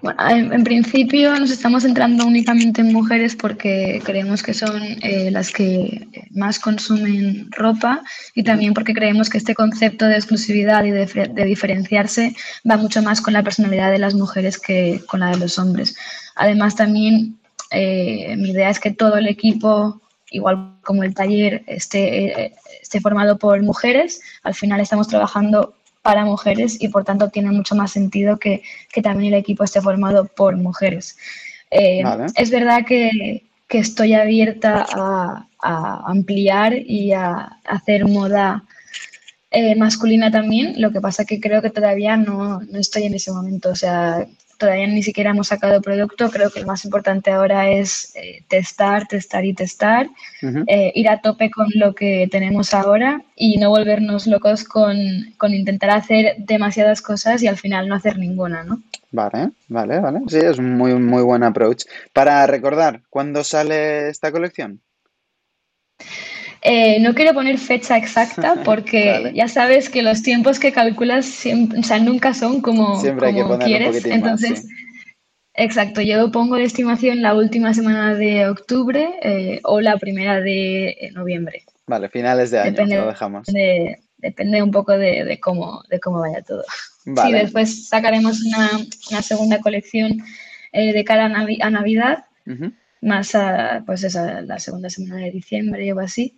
S3: Bueno, en, principio nos estamos centrando únicamente en mujeres porque creemos que son eh, las que más consumen ropa y también porque creemos que este concepto de exclusividad y de, diferenciarse va mucho más con la personalidad de las mujeres que con la de los hombres. Además, también eh, mi idea es que todo el equipo igual como el taller esté, esté formado por mujeres, al final estamos trabajando para mujeres y por tanto tiene mucho más sentido que, también el equipo esté formado por mujeres. Eh, es verdad que, estoy abierta a, ampliar y a, hacer moda eh, masculina también, lo que pasa que creo que todavía no, no, estoy en ese momento. O sea, todavía ni siquiera hemos sacado producto. Creo que lo más importante ahora es eh, testar, testar y testar, eh, ir a tope con lo que tenemos ahora y no volvernos locos con, intentar hacer demasiadas cosas y al final no hacer ninguna, ¿no?
S2: Vale, vale, vale. Sí, es un muy, muy buen approach. Para recordar, ¿cuándo sale esta colección?
S3: Eh, no quiero poner fecha exacta porque ya sabes que los tiempos que calculas siempre, o sea, nunca son como, quieres. Entonces, exacto, yo pongo de estimación la última semana de octubre eh, o la primera de eh, noviembre.
S2: Vale, finales de año, depende, lo dejamos.
S3: depende un poco de, cómo, de cómo vaya todo. Vale. después sacaremos una, segunda colección de cara a, Navidad. más a, pues esa, la segunda semana de diciembre o así.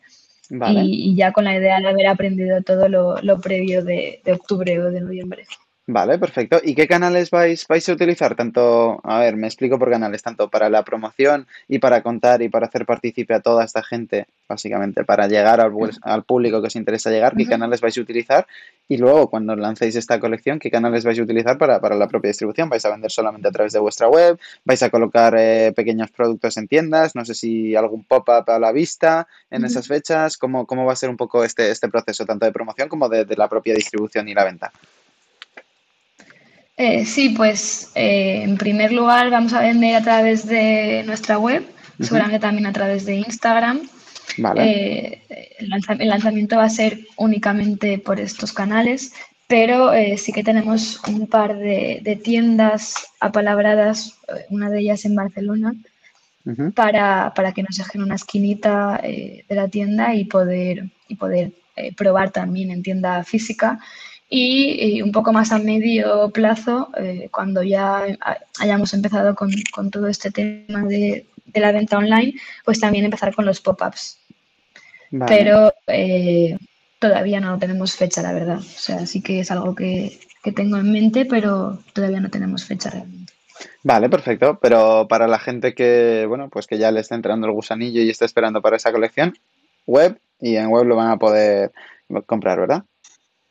S3: Y, ya con la idea de haber aprendido todo lo, previo de, octubre o de noviembre.
S2: Vale, perfecto. ¿Y qué canales vais, vais a utilizar? Tanto, a ver, me explico por canales, tanto para la promoción y para contar y para hacer partícipe a toda esta gente, básicamente, para llegar al, al público que os interesa llegar, qué canales vais a utilizar y luego cuando lancéis esta colección, qué canales vais a utilizar para, la propia distribución. ¿Vais a vender solamente a través de vuestra web? ¿Vais a colocar eh, pequeños productos en tiendas? No sé si algún pop-up a la vista en esas fechas. ¿Cómo, ¿Cómo va a ser un poco este, este proceso, tanto de promoción como de la propia distribución y la venta?
S3: Eh, sí, pues eh, en primer lugar vamos a vender a través de nuestra web, seguramente también a través de Instagram. Eh, el, lanzamiento va a ser únicamente por estos canales, pero sí que tenemos un par de, tiendas apalabradas, una de ellas en Barcelona, para, que nos dejen una esquinita de la tienda y poder, y poder probar también en tienda física y, un poco más a medio plazo, eh, cuando ya hayamos empezado con, todo este tema de, la venta online, pues también empezar con los pop-ups. Pero eh, todavía no tenemos fecha, la verdad. O sea, sí que es algo que, tengo en mente, pero todavía no tenemos fecha realmente.
S2: Vale, perfecto. Pero para la gente que, bueno, pues que ya le está entrando el gusanillo y está esperando para esa colección, web y en web lo van a poder comprar, ¿verdad?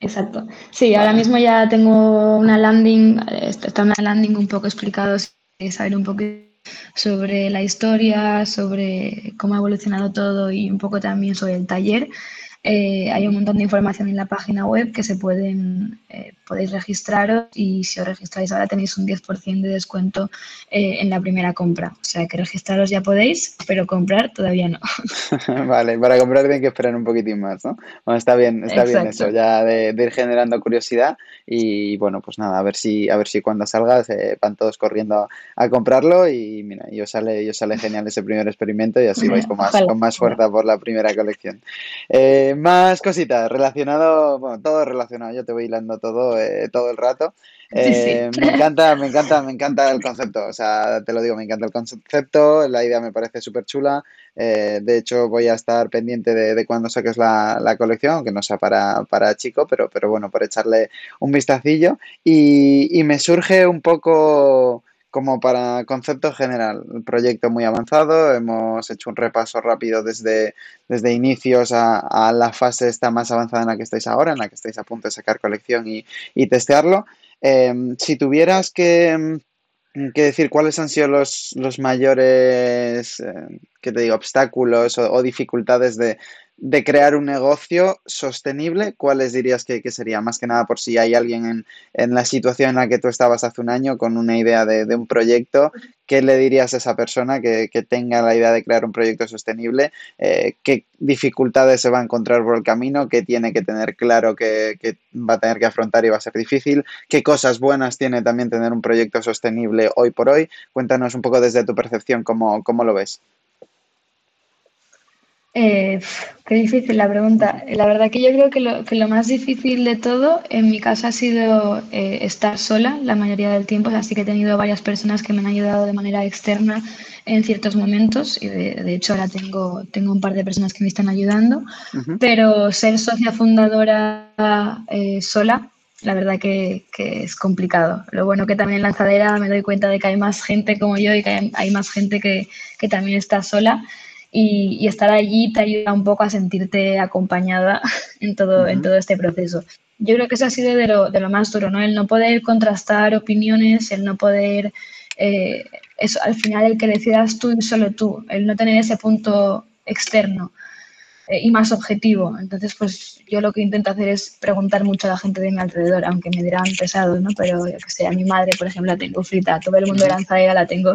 S3: Exacto. Sí, ahora mismo ya tengo una landing, está una landing un poco explicado, saber un poco sobre la historia, sobre cómo ha evolucionado todo y un poco también sobre el taller. Eh, hay un montón de información en la página web que se pueden eh, podéis registraros y si os registráis ahora tenéis un 10% de descuento eh, en la primera compra. O sea que registraros ya podéis, pero comprar todavía no.
S2: vale, para comprar tienen que esperar un poquitín más, ¿no? Bueno, está bien, está bien eso, ya de, ir generando curiosidad y bueno, pues nada, a ver si, a ver si cuando salgas van todos corriendo a, comprarlo y mira, y os sale, os sale genial ese primer experimento y así vais con más, con más fuerza por la primera colección. Eh, más cositas, relacionado, bueno, todo relacionado, yo te voy hilando todo eh, todo el rato. Eh, me encanta, me encanta, me encanta el concepto. O sea, te lo digo, me encanta el concepto, la idea me parece súper chula. Eh, de hecho, voy a estar pendiente de, de cuando saques la, colección, aunque no sea para, para chico, pero, pero bueno, por echarle un vistacillo. Y, y me surge un poco como para concepto general, el proyecto muy avanzado, hemos hecho un repaso rápido desde, desde inicios a, la fase esta más avanzada en la que estáis ahora, en la que estáis a punto de sacar colección y, testearlo. Em, si tuvieras que, decir cuáles han sido los, mayores, eh, te digo?, obstáculos o dificultades de, de crear un negocio sostenible, ¿cuáles dirías que, sería? Más que nada por si hay alguien en, la situación en la que tú estabas hace un año con una idea de, un proyecto, ¿qué le dirías a esa persona que, tenga la idea de crear un proyecto sostenible? Eh, ¿Qué dificultades se va a encontrar por el camino? ¿Qué tiene que tener claro que, va a tener que afrontar y va a ser difícil? ¿Qué cosas buenas tiene también tener un proyecto sostenible hoy por hoy? Cuéntanos un poco desde tu percepción cómo, cómo lo ves.
S3: Eh, qué difícil la pregunta. La verdad que yo creo que lo, que lo más difícil de todo en mi caso ha sido eh, estar sola la mayoría del tiempo, así que he tenido varias personas que me han ayudado de manera externa en ciertos momentos y de, hecho ahora tengo, tengo un par de personas que me están ayudando, pero ser socia fundadora eh, sola, la verdad que, que, es complicado. Lo bueno que también en Lanzadera me doy cuenta de que hay más gente como yo y que hay, hay más gente que, que también está sola y, estar allí te ayuda un poco a sentirte acompañada en todo, en todo este proceso. Yo creo que eso ha sido de lo, de lo más duro, ¿no? El no poder contrastar opiniones, el no poder, eh, eso, al final el que decidas tú y solo tú, el no tener ese punto externo eh, y más objetivo. Entonces, pues yo lo que intento hacer es preguntar mucho a la gente de mi alrededor, aunque me dirán pesados, ¿no? Pero yo que sé, a mi madre, por ejemplo, la tengo frita, todo el mundo de lanzadera la tengo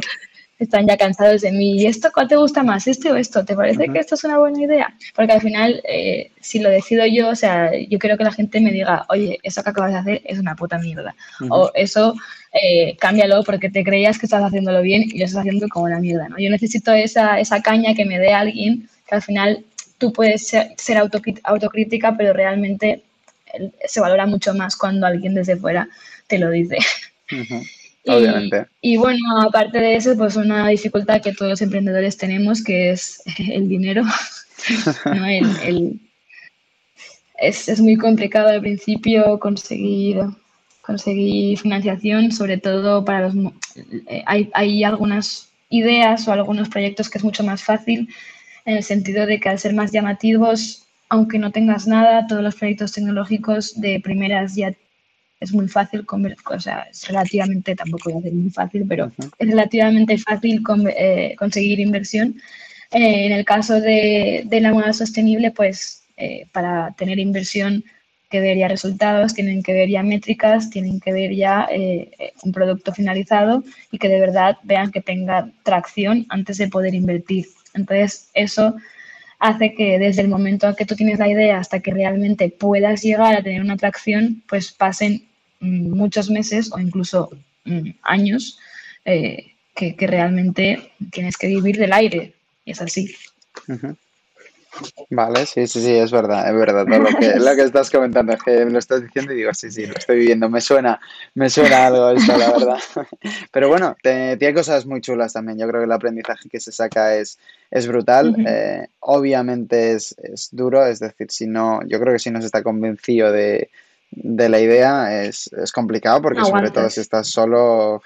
S3: están ya cansados de mí. ¿Y esto cuál te gusta más? ¿Este o esto? ¿Te parece que esto es una buena idea? Porque al final, eh, si lo decido yo, o sea, yo quiero que la gente me diga, oye, eso que acabas de hacer es una puta mierda. O eso, eh, cámbialo porque te creías que estás haciéndolo bien y lo estás haciendo como una mierda. ¿no? Yo necesito esa, esa caña que me dé alguien que al final tú puedes ser, ser autocrítica, pero realmente se valora mucho más cuando alguien desde fuera te lo dice.
S2: Obviamente.
S3: Y, bueno, aparte de eso, pues una dificultad que todos los emprendedores tenemos, que es el dinero. es, muy complicado al principio conseguir, conseguir financiación, sobre todo para los... Eh, hay, hay algunas ideas o algunos proyectos que es mucho más fácil, en el sentido de que al ser más llamativos, aunque no tengas nada, todos los proyectos tecnológicos de primeras ya es muy fácil, o sea, es relativamente, tampoco voy a decir muy fácil, pero es relativamente fácil eh, conseguir inversión. Eh, en el caso de, de, la moda sostenible, pues eh, para tener inversión que ver ya resultados, tienen que ver ya métricas, tienen que ver ya un producto finalizado y que de verdad vean que tenga tracción antes de poder invertir. Entonces, eso hace que desde el momento en que tú tienes la idea hasta que realmente puedas llegar a tener una atracción, pues pasen muchos meses o incluso mm, años eh, que, realmente tienes que vivir del aire. Y es así.
S2: Vale, sí, sí, sí, es verdad, es verdad. lo, que, estás comentando es que me lo estás diciendo y digo, sí, sí, lo estoy viviendo. Me suena, me suena algo esto, la verdad. Pero bueno, tiene cosas muy chulas también. Yo creo que el aprendizaje que se saca es, es brutal. Eh, obviamente es, es, duro, es decir, si no, yo creo que si no se está convencido de, de la idea es, complicado porque sobre todo si estás solo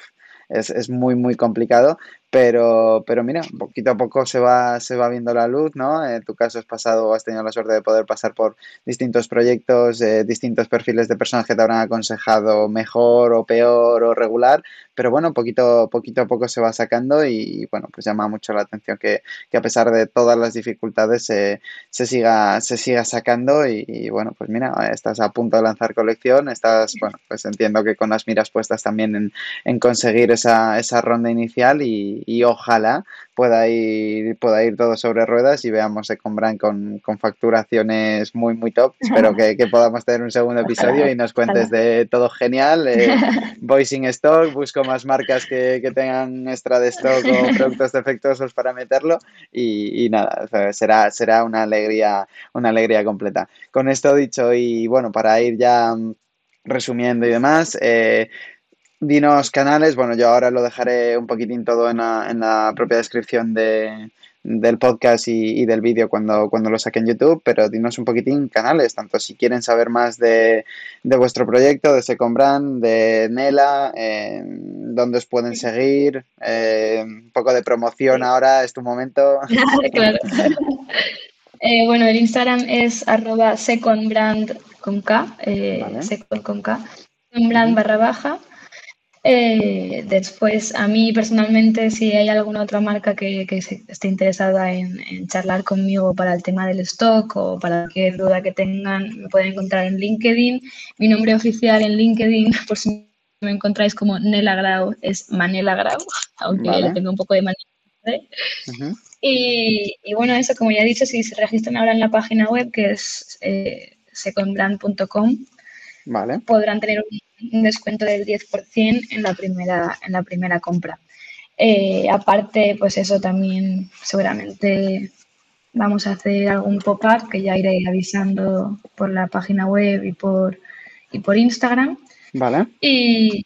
S2: es, muy, muy complicado. Pero, pero mira, poquito a poco se va, se va viendo la luz, ¿no? En tu caso has pasado, has tenido la suerte de poder pasar por distintos proyectos, eh, distintos perfiles de personas que te habrán aconsejado mejor o peor o regular, pero bueno, poquito, poquito a poco se va sacando y bueno, pues llama mucho la atención que, que a pesar de todas las dificultades se, siga, se siga sacando y, bueno, pues mira, estás a punto de lanzar colección, estás, bueno, pues entiendo que con las miras puestas también en, en conseguir esa, esa ronda inicial y, y ojalá pueda ir, pueda ir todo sobre ruedas y veamos a Combran con, con facturaciones muy, muy top. Espero que, que, podamos tener un segundo episodio y nos cuentes de todo genial. Eh, voicing stock, busco más marcas que, que, tengan extra de stock o productos defectuosos para meterlo y, y nada, será, será una alegría, una alegría completa. Con esto dicho y bueno, para ir ya resumiendo y demás, eh, Dinos canales, bueno, yo ahora lo dejaré un poquitín todo en la, en la propia descripción de, del podcast y, y del vídeo cuando, cuando lo saque en YouTube, pero dinos un poquitín canales, tanto si quieren saber más de, de vuestro proyecto, de Second Brand, de Nela, eh, dónde os pueden seguir, eh, un poco de promoción sí. ahora, es tu momento.
S3: claro. eh, bueno, el Instagram es arroba secondbrand con K, eh, vale. second con K, brand barra baja. Eh, después, a mí personalmente, si hay alguna otra marca que, que esté interesada en, en, charlar conmigo para el tema del stock o para cualquier duda que tengan, me pueden encontrar en LinkedIn. Mi nombre oficial en LinkedIn, por si me encontráis como Nela Grau, es Manela Grau, aunque vale. le tengo un poco de manera. Uh -huh. y, y, bueno, eso, como ya he dicho, si se registran ahora en la página web, que es eh, secondbrand.com,
S2: vale.
S3: podrán tener un un descuento del 10% en la primera, en la primera compra. Eh, aparte, pues eso también seguramente vamos a hacer algún pop-up que ya iré avisando por la página web y por, y por Instagram.
S2: Vale.
S3: Y,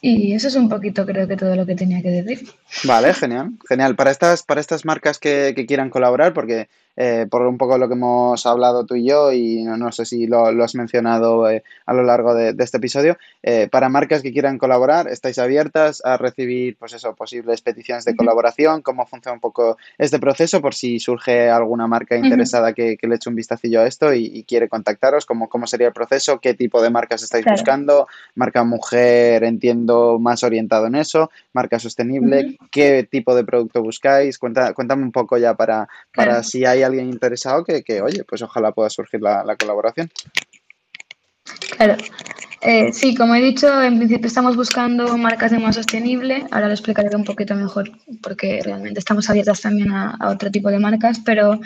S3: y eso es un poquito, creo que todo lo que tenía que decir.
S2: Vale, genial, genial. Para estas, para estas marcas que, que quieran colaborar, porque eh, por un poco lo que hemos hablado tú y yo, y no, no sé si lo, lo, has mencionado eh, a lo largo de, de este episodio, eh, para marcas que quieran colaborar, ¿estáis abiertas a recibir, pues eso, posibles peticiones de colaboración? ¿Cómo funciona un poco este proceso? Por si surge alguna marca interesada que, que le eche un vistacillo a esto y, y quiere contactaros, ¿cómo, ¿cómo, sería el proceso? ¿Qué tipo de marcas estáis claro. buscando? ¿Marca mujer, entiendo, más orientado en eso? ¿Marca sostenible? Uh -huh. ¿Qué tipo de producto buscáis? Cuenta, cuéntame un poco ya para, para claro. si hay alguien interesado que, oye, pues ojalá pueda surgir la, la colaboración.
S3: Claro. Eh, sí, como he dicho, en principio estamos buscando marcas de moda sostenible. Ahora lo explicaré un poquito mejor porque realmente estamos abiertas también a otro tipo de marcas, pero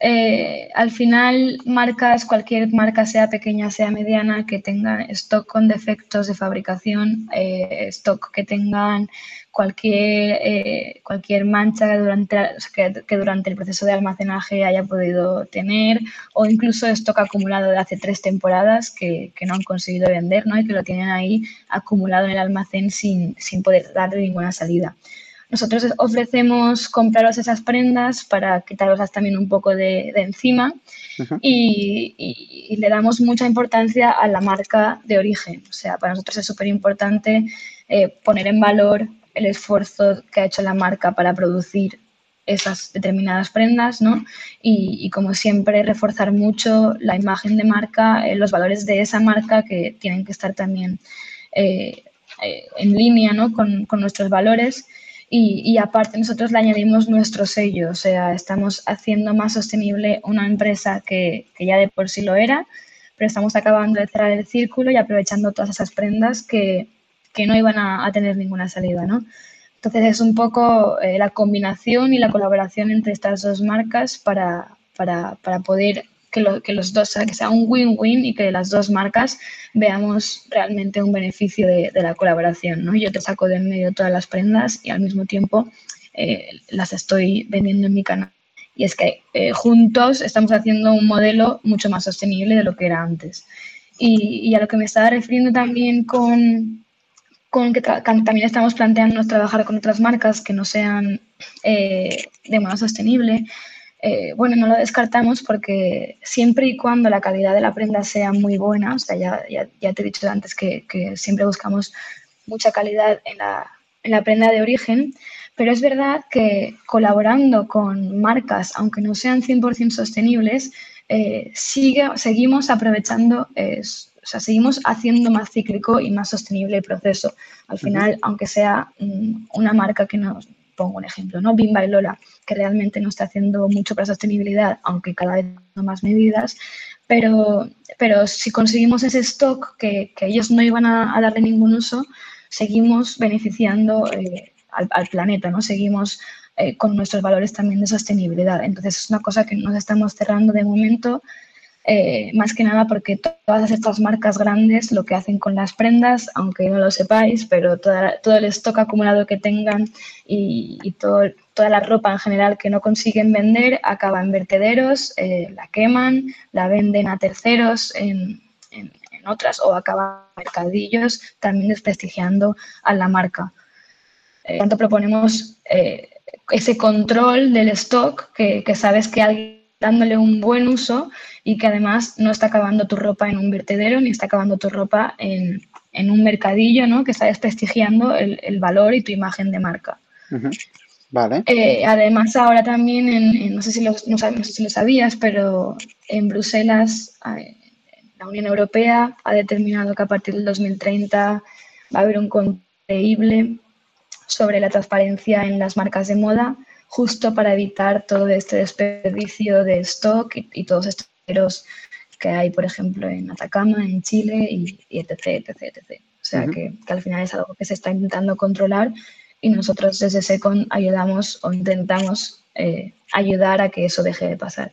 S3: eh, al final marcas, cualquier marca, sea pequeña, sea mediana, que tenga stock con defectos de fabricación, eh, stock que tengan cualquier, eh, cualquier mancha durante, que, que, durante el proceso de almacenaje haya podido tener o incluso stock acumulado de hace tres temporadas que, que no han conseguido vender ¿no? y que lo tienen ahí acumulado en el almacén sin, sin poder darle ninguna salida. Nosotros ofrecemos compraros esas prendas para quitaroslas también un poco de, de encima uh -huh. y, y, y, le damos mucha importancia a la marca de origen. O sea, para nosotros es súper importante eh, poner en valor el esfuerzo que ha hecho la marca para producir esas determinadas prendas, ¿no? Y, y, como siempre, reforzar mucho la imagen de marca, eh, los valores de esa marca que tienen que estar también eh, eh en línea, ¿no? Con, con nuestros valores. Y, aparte nosotros le añadimos nuestro sello, o sea, estamos haciendo más sostenible una empresa que, ya de por sí lo era, pero estamos acabando de cerrar el círculo y aprovechando todas esas prendas que, que no iban a, a, tener ninguna salida, ¿no? Entonces es un poco eh, la combinación y la colaboración entre estas dos marcas para, para, para poder que, lo, que, los dos, que sea un win-win y que las dos marcas veamos realmente un beneficio de, de, la colaboración. ¿no? Yo te saco de en medio todas las prendas y al mismo tiempo eh, las estoy vendiendo en mi canal. Y es que eh, juntos estamos haciendo un modelo mucho más sostenible de lo que era antes. Y, y a lo que me estaba refiriendo también con, con que también estamos planteándonos trabajar con otras marcas que no sean eh, de modo sostenible, eh, bueno, no lo descartamos porque siempre y cuando la calidad de la prenda sea muy buena, o sea, ya, ya, ya te he dicho antes que, que, siempre buscamos mucha calidad en la, en la prenda de origen, Pero es verdad que colaborando con marcas, aunque no sean 100% sostenibles, eh, sigue, seguimos aprovechando, o sea, seguimos haciendo más cíclico y más sostenible el proceso. Al final, aunque sea mm, una marca que nos, pongo un ejemplo, ¿no? Bimba y Lola, que realmente no está haciendo mucho para sostenibilidad, aunque cada vez más medidas, pero, pero si conseguimos ese stock que, que ellos no iban a, darle ningún uso, seguimos beneficiando eh, al, al, planeta, ¿no? Seguimos eh, con nuestros valores también de sostenibilidad. Entonces es una cosa que nos estamos cerrando de momento, eh, más que nada porque todas estas marcas grandes lo que hacen con las prendas, aunque no lo sepáis, pero todo el stock acumulado que tengan y, todo, toda la ropa en general que no consiguen vender acaba en vertederos, eh, la queman, la venden a terceros en, en, otras o acaba en mercadillos, también desprestigiando a la marca. Eh, tanto proponemos eh, ese control del stock que, que sabes que alguien dándole un buen uso y que además no está acabando tu ropa en un vertedero ni está acabando tu ropa en, en un mercadillo, ¿no? Que está desprestigiando el, el, valor y tu imagen de marca.
S2: Vale.
S3: Eh, además, ahora también, en, no, sé si lo, no, sé si lo sabías, pero en Bruselas, eh, la Unión Europea ha determinado que a partir del 2030 va a haber un increíble sobre la transparencia en las marcas de moda, justo para evitar todo este desperdicio de stock y, todos estos que hay, por ejemplo, en Atacama, en Chile y, etc, etc, etc. O sea, que, que, al final es algo que se está intentando controlar y nosotros desde SECON ayudamos o intentamos eh, ayudar a que eso deje de pasar.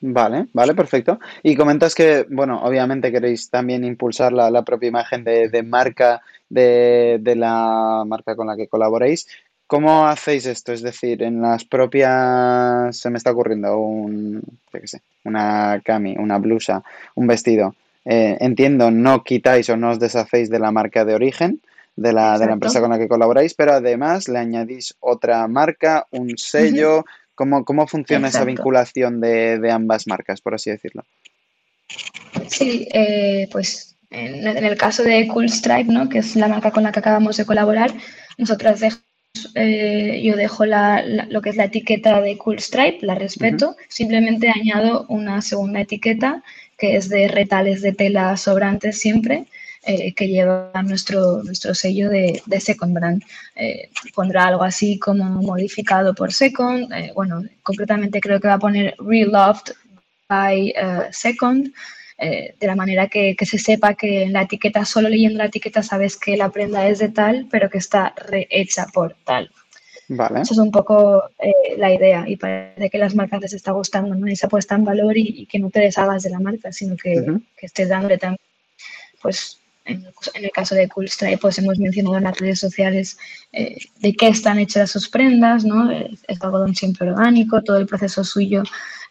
S2: Vale, vale, perfecto. Y comentas que, bueno, obviamente queréis también impulsar la, la propia imagen de, de marca de, de, la marca con la que colaboréis. ¿Cómo hacéis esto? Es decir, en las propias, se me está ocurriendo un, qué sé, una cami, una blusa, un vestido. Eh, entiendo, no quitáis o no os deshacéis de la marca de origen de la, de la, empresa con la que colaboráis, pero además le añadís otra marca, un sello. Uh -huh. ¿Cómo, ¿Cómo, funciona Exacto. esa vinculación de, de, ambas marcas, por así decirlo?
S3: Sí, eh, pues en, en, el caso de Cool Stripe, ¿no? que es la marca con la que acabamos de colaborar, nosotros dejamos eh, yo dejo la, la, lo que es la etiqueta de Cool Stripe, la respeto, uh -huh. simplemente añado una segunda etiqueta que es de retales de tela sobrantes siempre, eh, que lleva nuestro, nuestro sello de, de Second Brand. Eh, pondrá algo así como modificado por Second, bueno, concretamente creo que va a poner Reloved by uh, Second, eh, de la manera que, que, se sepa que en la etiqueta, solo leyendo la etiqueta, sabes que la prenda es de tal, pero que está rehecha por tal.
S2: Vale.
S3: Eso es un poco eh, la idea y parece que las marcas les está gustando, ¿no? Esa puesta en valor y, y, que no te deshagas de la marca, sino que, uh -huh. que estés dándole también, pues, en, el caso de Cool Stripe, pues hemos mencionado en las redes sociales eh, de qué están hechas sus prendas, ¿no? Es, es algodón siempre orgánico, todo el proceso suyo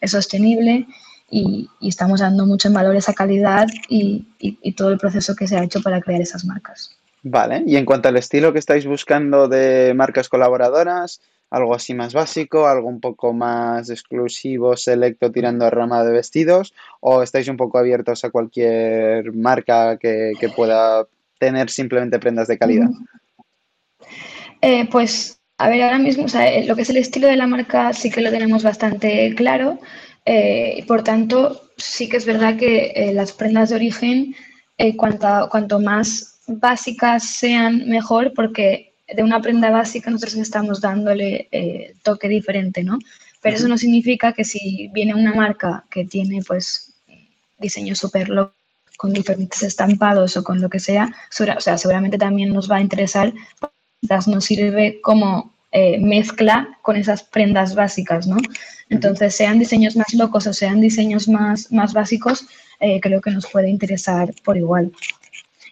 S3: es sostenible y, y, estamos dando mucho en valor esa calidad y, y, y, todo el proceso que se ha hecho para crear esas marcas.
S2: Vale, y en cuanto al estilo que estáis buscando de marcas colaboradoras, algo así más básico, algo un poco más exclusivo, selecto, tirando a rama de vestidos, o estáis un poco abiertos a cualquier marca que, que pueda tener simplemente prendas de calidad?
S3: Eh, pues, a ver, ahora mismo, o sea, lo que es el estilo de la marca sí que lo tenemos bastante claro. Eh, por tanto, sí que es verdad que eh, las prendas de origen, eh, cuanto, cuanto más básicas sean, mejor, porque de una prenda básica nosotros estamos dándole eh, toque diferente, ¿no? Pero eso no significa que si viene una marca que tiene, pues, diseño súper loco, con diferentes estampados o con lo que sea, o sea, seguramente también nos va a interesar, quizás nos sirve como eh, mezcla con esas prendas básicas, ¿no? Entonces, sean diseños más locos o sean diseños más, más básicos, eh, creo que nos puede interesar por igual.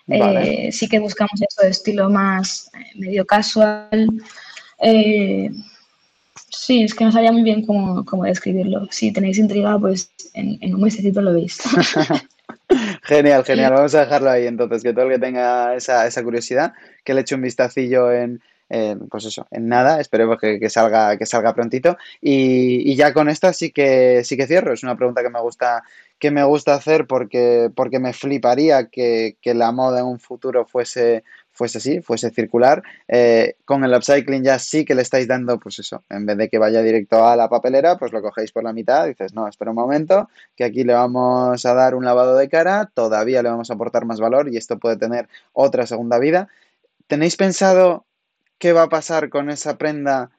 S3: Vale. Eh, sí que buscamos eso de estilo más eh, medio casual. Eh, sí, es que no sabía muy bien cómo, cómo describirlo. Si tenéis intriga, pues en, en un mesecito lo veis.
S2: genial, genial. Vamos a dejarlo ahí entonces, que todo el que tenga esa, esa curiosidad, que le eche un vistacillo en, pues eso, en nada, esperemos que, salga, que salga prontito. Y, y, ya con esta sí que sí que cierro. Es una pregunta que me gusta, que me gusta hacer porque, porque me fliparía que, que la moda en un futuro fuese, fuese así, fuese circular. Eh, con el upcycling ya sí que le estáis dando, pues eso, en vez de que vaya directo a la papelera, pues lo cogéis por la mitad, dices, no, espera un momento, que aquí le vamos a dar un lavado de cara, todavía le vamos a aportar más valor y esto puede tener otra segunda vida. ¿Tenéis pensado qué va a pasar con esa prenda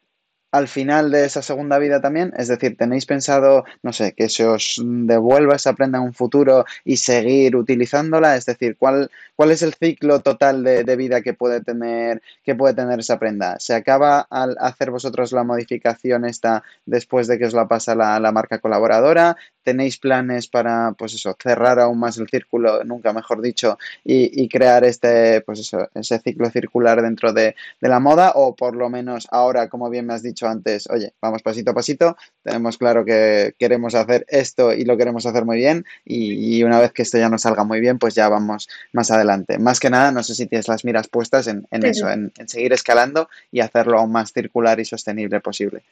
S2: al final de esa segunda vida también? Es decir, ¿tenéis pensado, no sé, que se os devuelva esa prenda en un futuro y seguir utilizándola? Es decir, ¿cuál, cuál es el ciclo total de, vida que puede, tener, que puede tener esa prenda? ¿Se acaba al hacer vosotros la modificación esta después de que os la pasa la, la marca colaboradora? ¿Tenéis planes para, pues eso, cerrar aún más el círculo, nunca mejor dicho, y, y crear este, pues eso, ese ciclo circular dentro de, de la moda? O por lo menos ahora, como bien me has dicho, antes, oye, vamos pasito a pasito, tenemos claro que queremos hacer esto y lo queremos hacer muy bien y, una vez que esto ya nos salga muy bien, pues ya vamos más adelante. Más que nada, no sé si tienes las miras puestas en, eso, en, seguir escalando y hacerlo aún más circular y sostenible posible.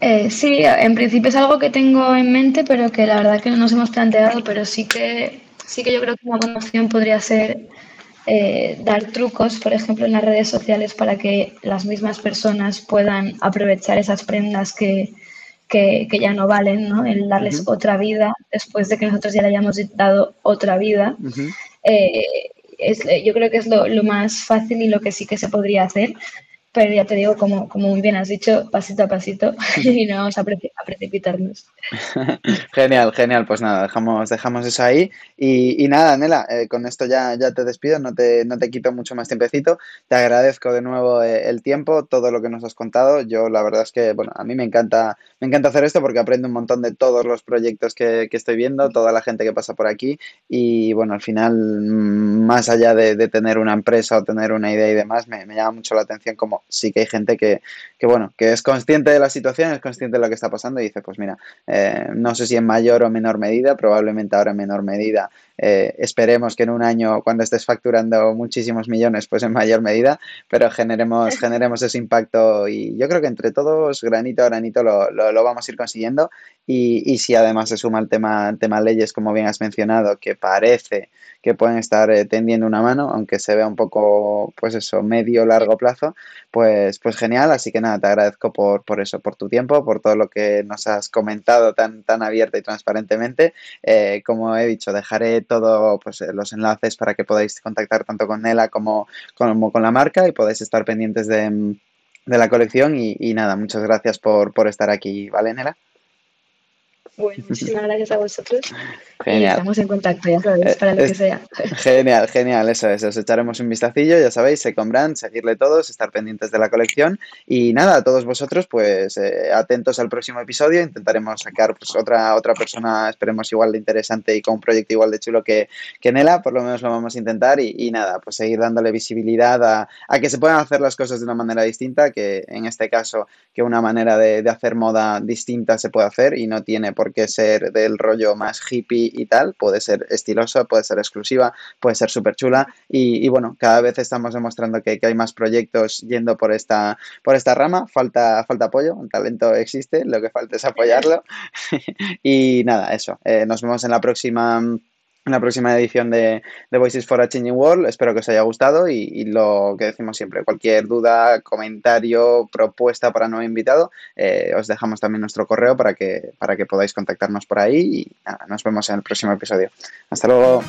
S3: Eh, sí, en principio es algo que tengo en mente, pero que la verdad que no nos hemos planteado, pero sí que sí que yo creo que una buena opción podría ser eh, dar trucos, por ejemplo, en las redes sociales para que las mismas personas puedan aprovechar esas prendas que, que, ya no valen, ¿no? El darles otra vida después de que nosotros ya le hayamos dado otra vida. Eh, es, yo creo que es lo, lo, más fácil y lo que sí que se podría hacer pero ya te digo, como, como muy bien has dicho, pasito a pasito y no vamos a, precipitarnos.
S2: genial, genial. Pues nada, dejamos, dejamos eso ahí. Y, nada, Nela, eh, con esto ya, ya te despido, no te, no te quito mucho más tiempecito. Te agradezco de nuevo eh, el tiempo, todo lo que nos has contado. Yo la verdad es que, bueno, a mí me encanta, me encanta hacer esto porque aprendo un montón de todos los proyectos que, que estoy viendo, toda la gente que pasa por aquí. Y bueno, al final, mm, más allá de, de tener una empresa o tener una idea y demás, me, me llama mucho la atención como sí que hay gente que, que, bueno, que es consciente de la situación, es consciente de lo que está pasando y dice, pues mira, eh, no sé si en mayor o menor medida, probablemente ahora en menor medida, eh, esperemos que en un año, cuando estés facturando muchísimos millones, pues en mayor medida, pero generemos, generemos ese impacto y yo creo que entre todos, granito a granito, lo, lo, vamos a ir consiguiendo y, y, si además se suma el tema, el tema leyes, como bien has mencionado, que parece que pueden estar eh, tendiendo una mano, aunque se vea un poco, pues eso, medio largo plazo, pues, pues genial. Así que nada, te agradezco por, por eso, por tu tiempo, por todo lo que nos has comentado tan, tan abierta y transparentemente. Eh, como he dicho, dejaré todo pues, eh, los enlaces para que podáis contactar tanto con Nela como, con la marca y podáis estar pendientes de, de la colección. Y, y, nada, muchas gracias por, por estar aquí, ¿vale, Nela?
S3: Bueno, muchísimas gracias a vosotros. Genial. estamos en contacto, ya sabéis, para lo que sea.
S2: Genial, genial, eso es. Os echaremos un vistacillo, ya sabéis, se Brand, seguirle todos, estar pendientes de la colección. Y nada, a todos vosotros, pues eh, atentos al próximo episodio. Intentaremos sacar pues, otra, otra persona, esperemos igual de interesante y con un proyecto igual de chulo que, que Nela, por lo menos lo vamos a intentar. Y, nada, pues seguir dándole visibilidad a, a, que se puedan hacer las cosas de una manera distinta, que en este caso, que una manera de, de hacer moda distinta se puede hacer y no tiene por qué ser del rollo más hippie y tal, puede ser estilosa, puede ser exclusiva, puede ser súper chula y, bueno, cada vez estamos demostrando que, hay más proyectos yendo por esta, por esta rama, falta, falta apoyo, el talento existe, lo que falta es apoyarlo. Y nada, eso, eh, nos vemos en la próxima en la próxima edición de, Voices for a Changing World. Espero que os haya gustado y, lo que decimos siempre, cualquier duda, comentario, propuesta para nuevo invitado, eh, os dejamos también nuestro correo para que, para que podáis contactarnos por ahí y nos vemos en el próximo episodio. Hasta luego.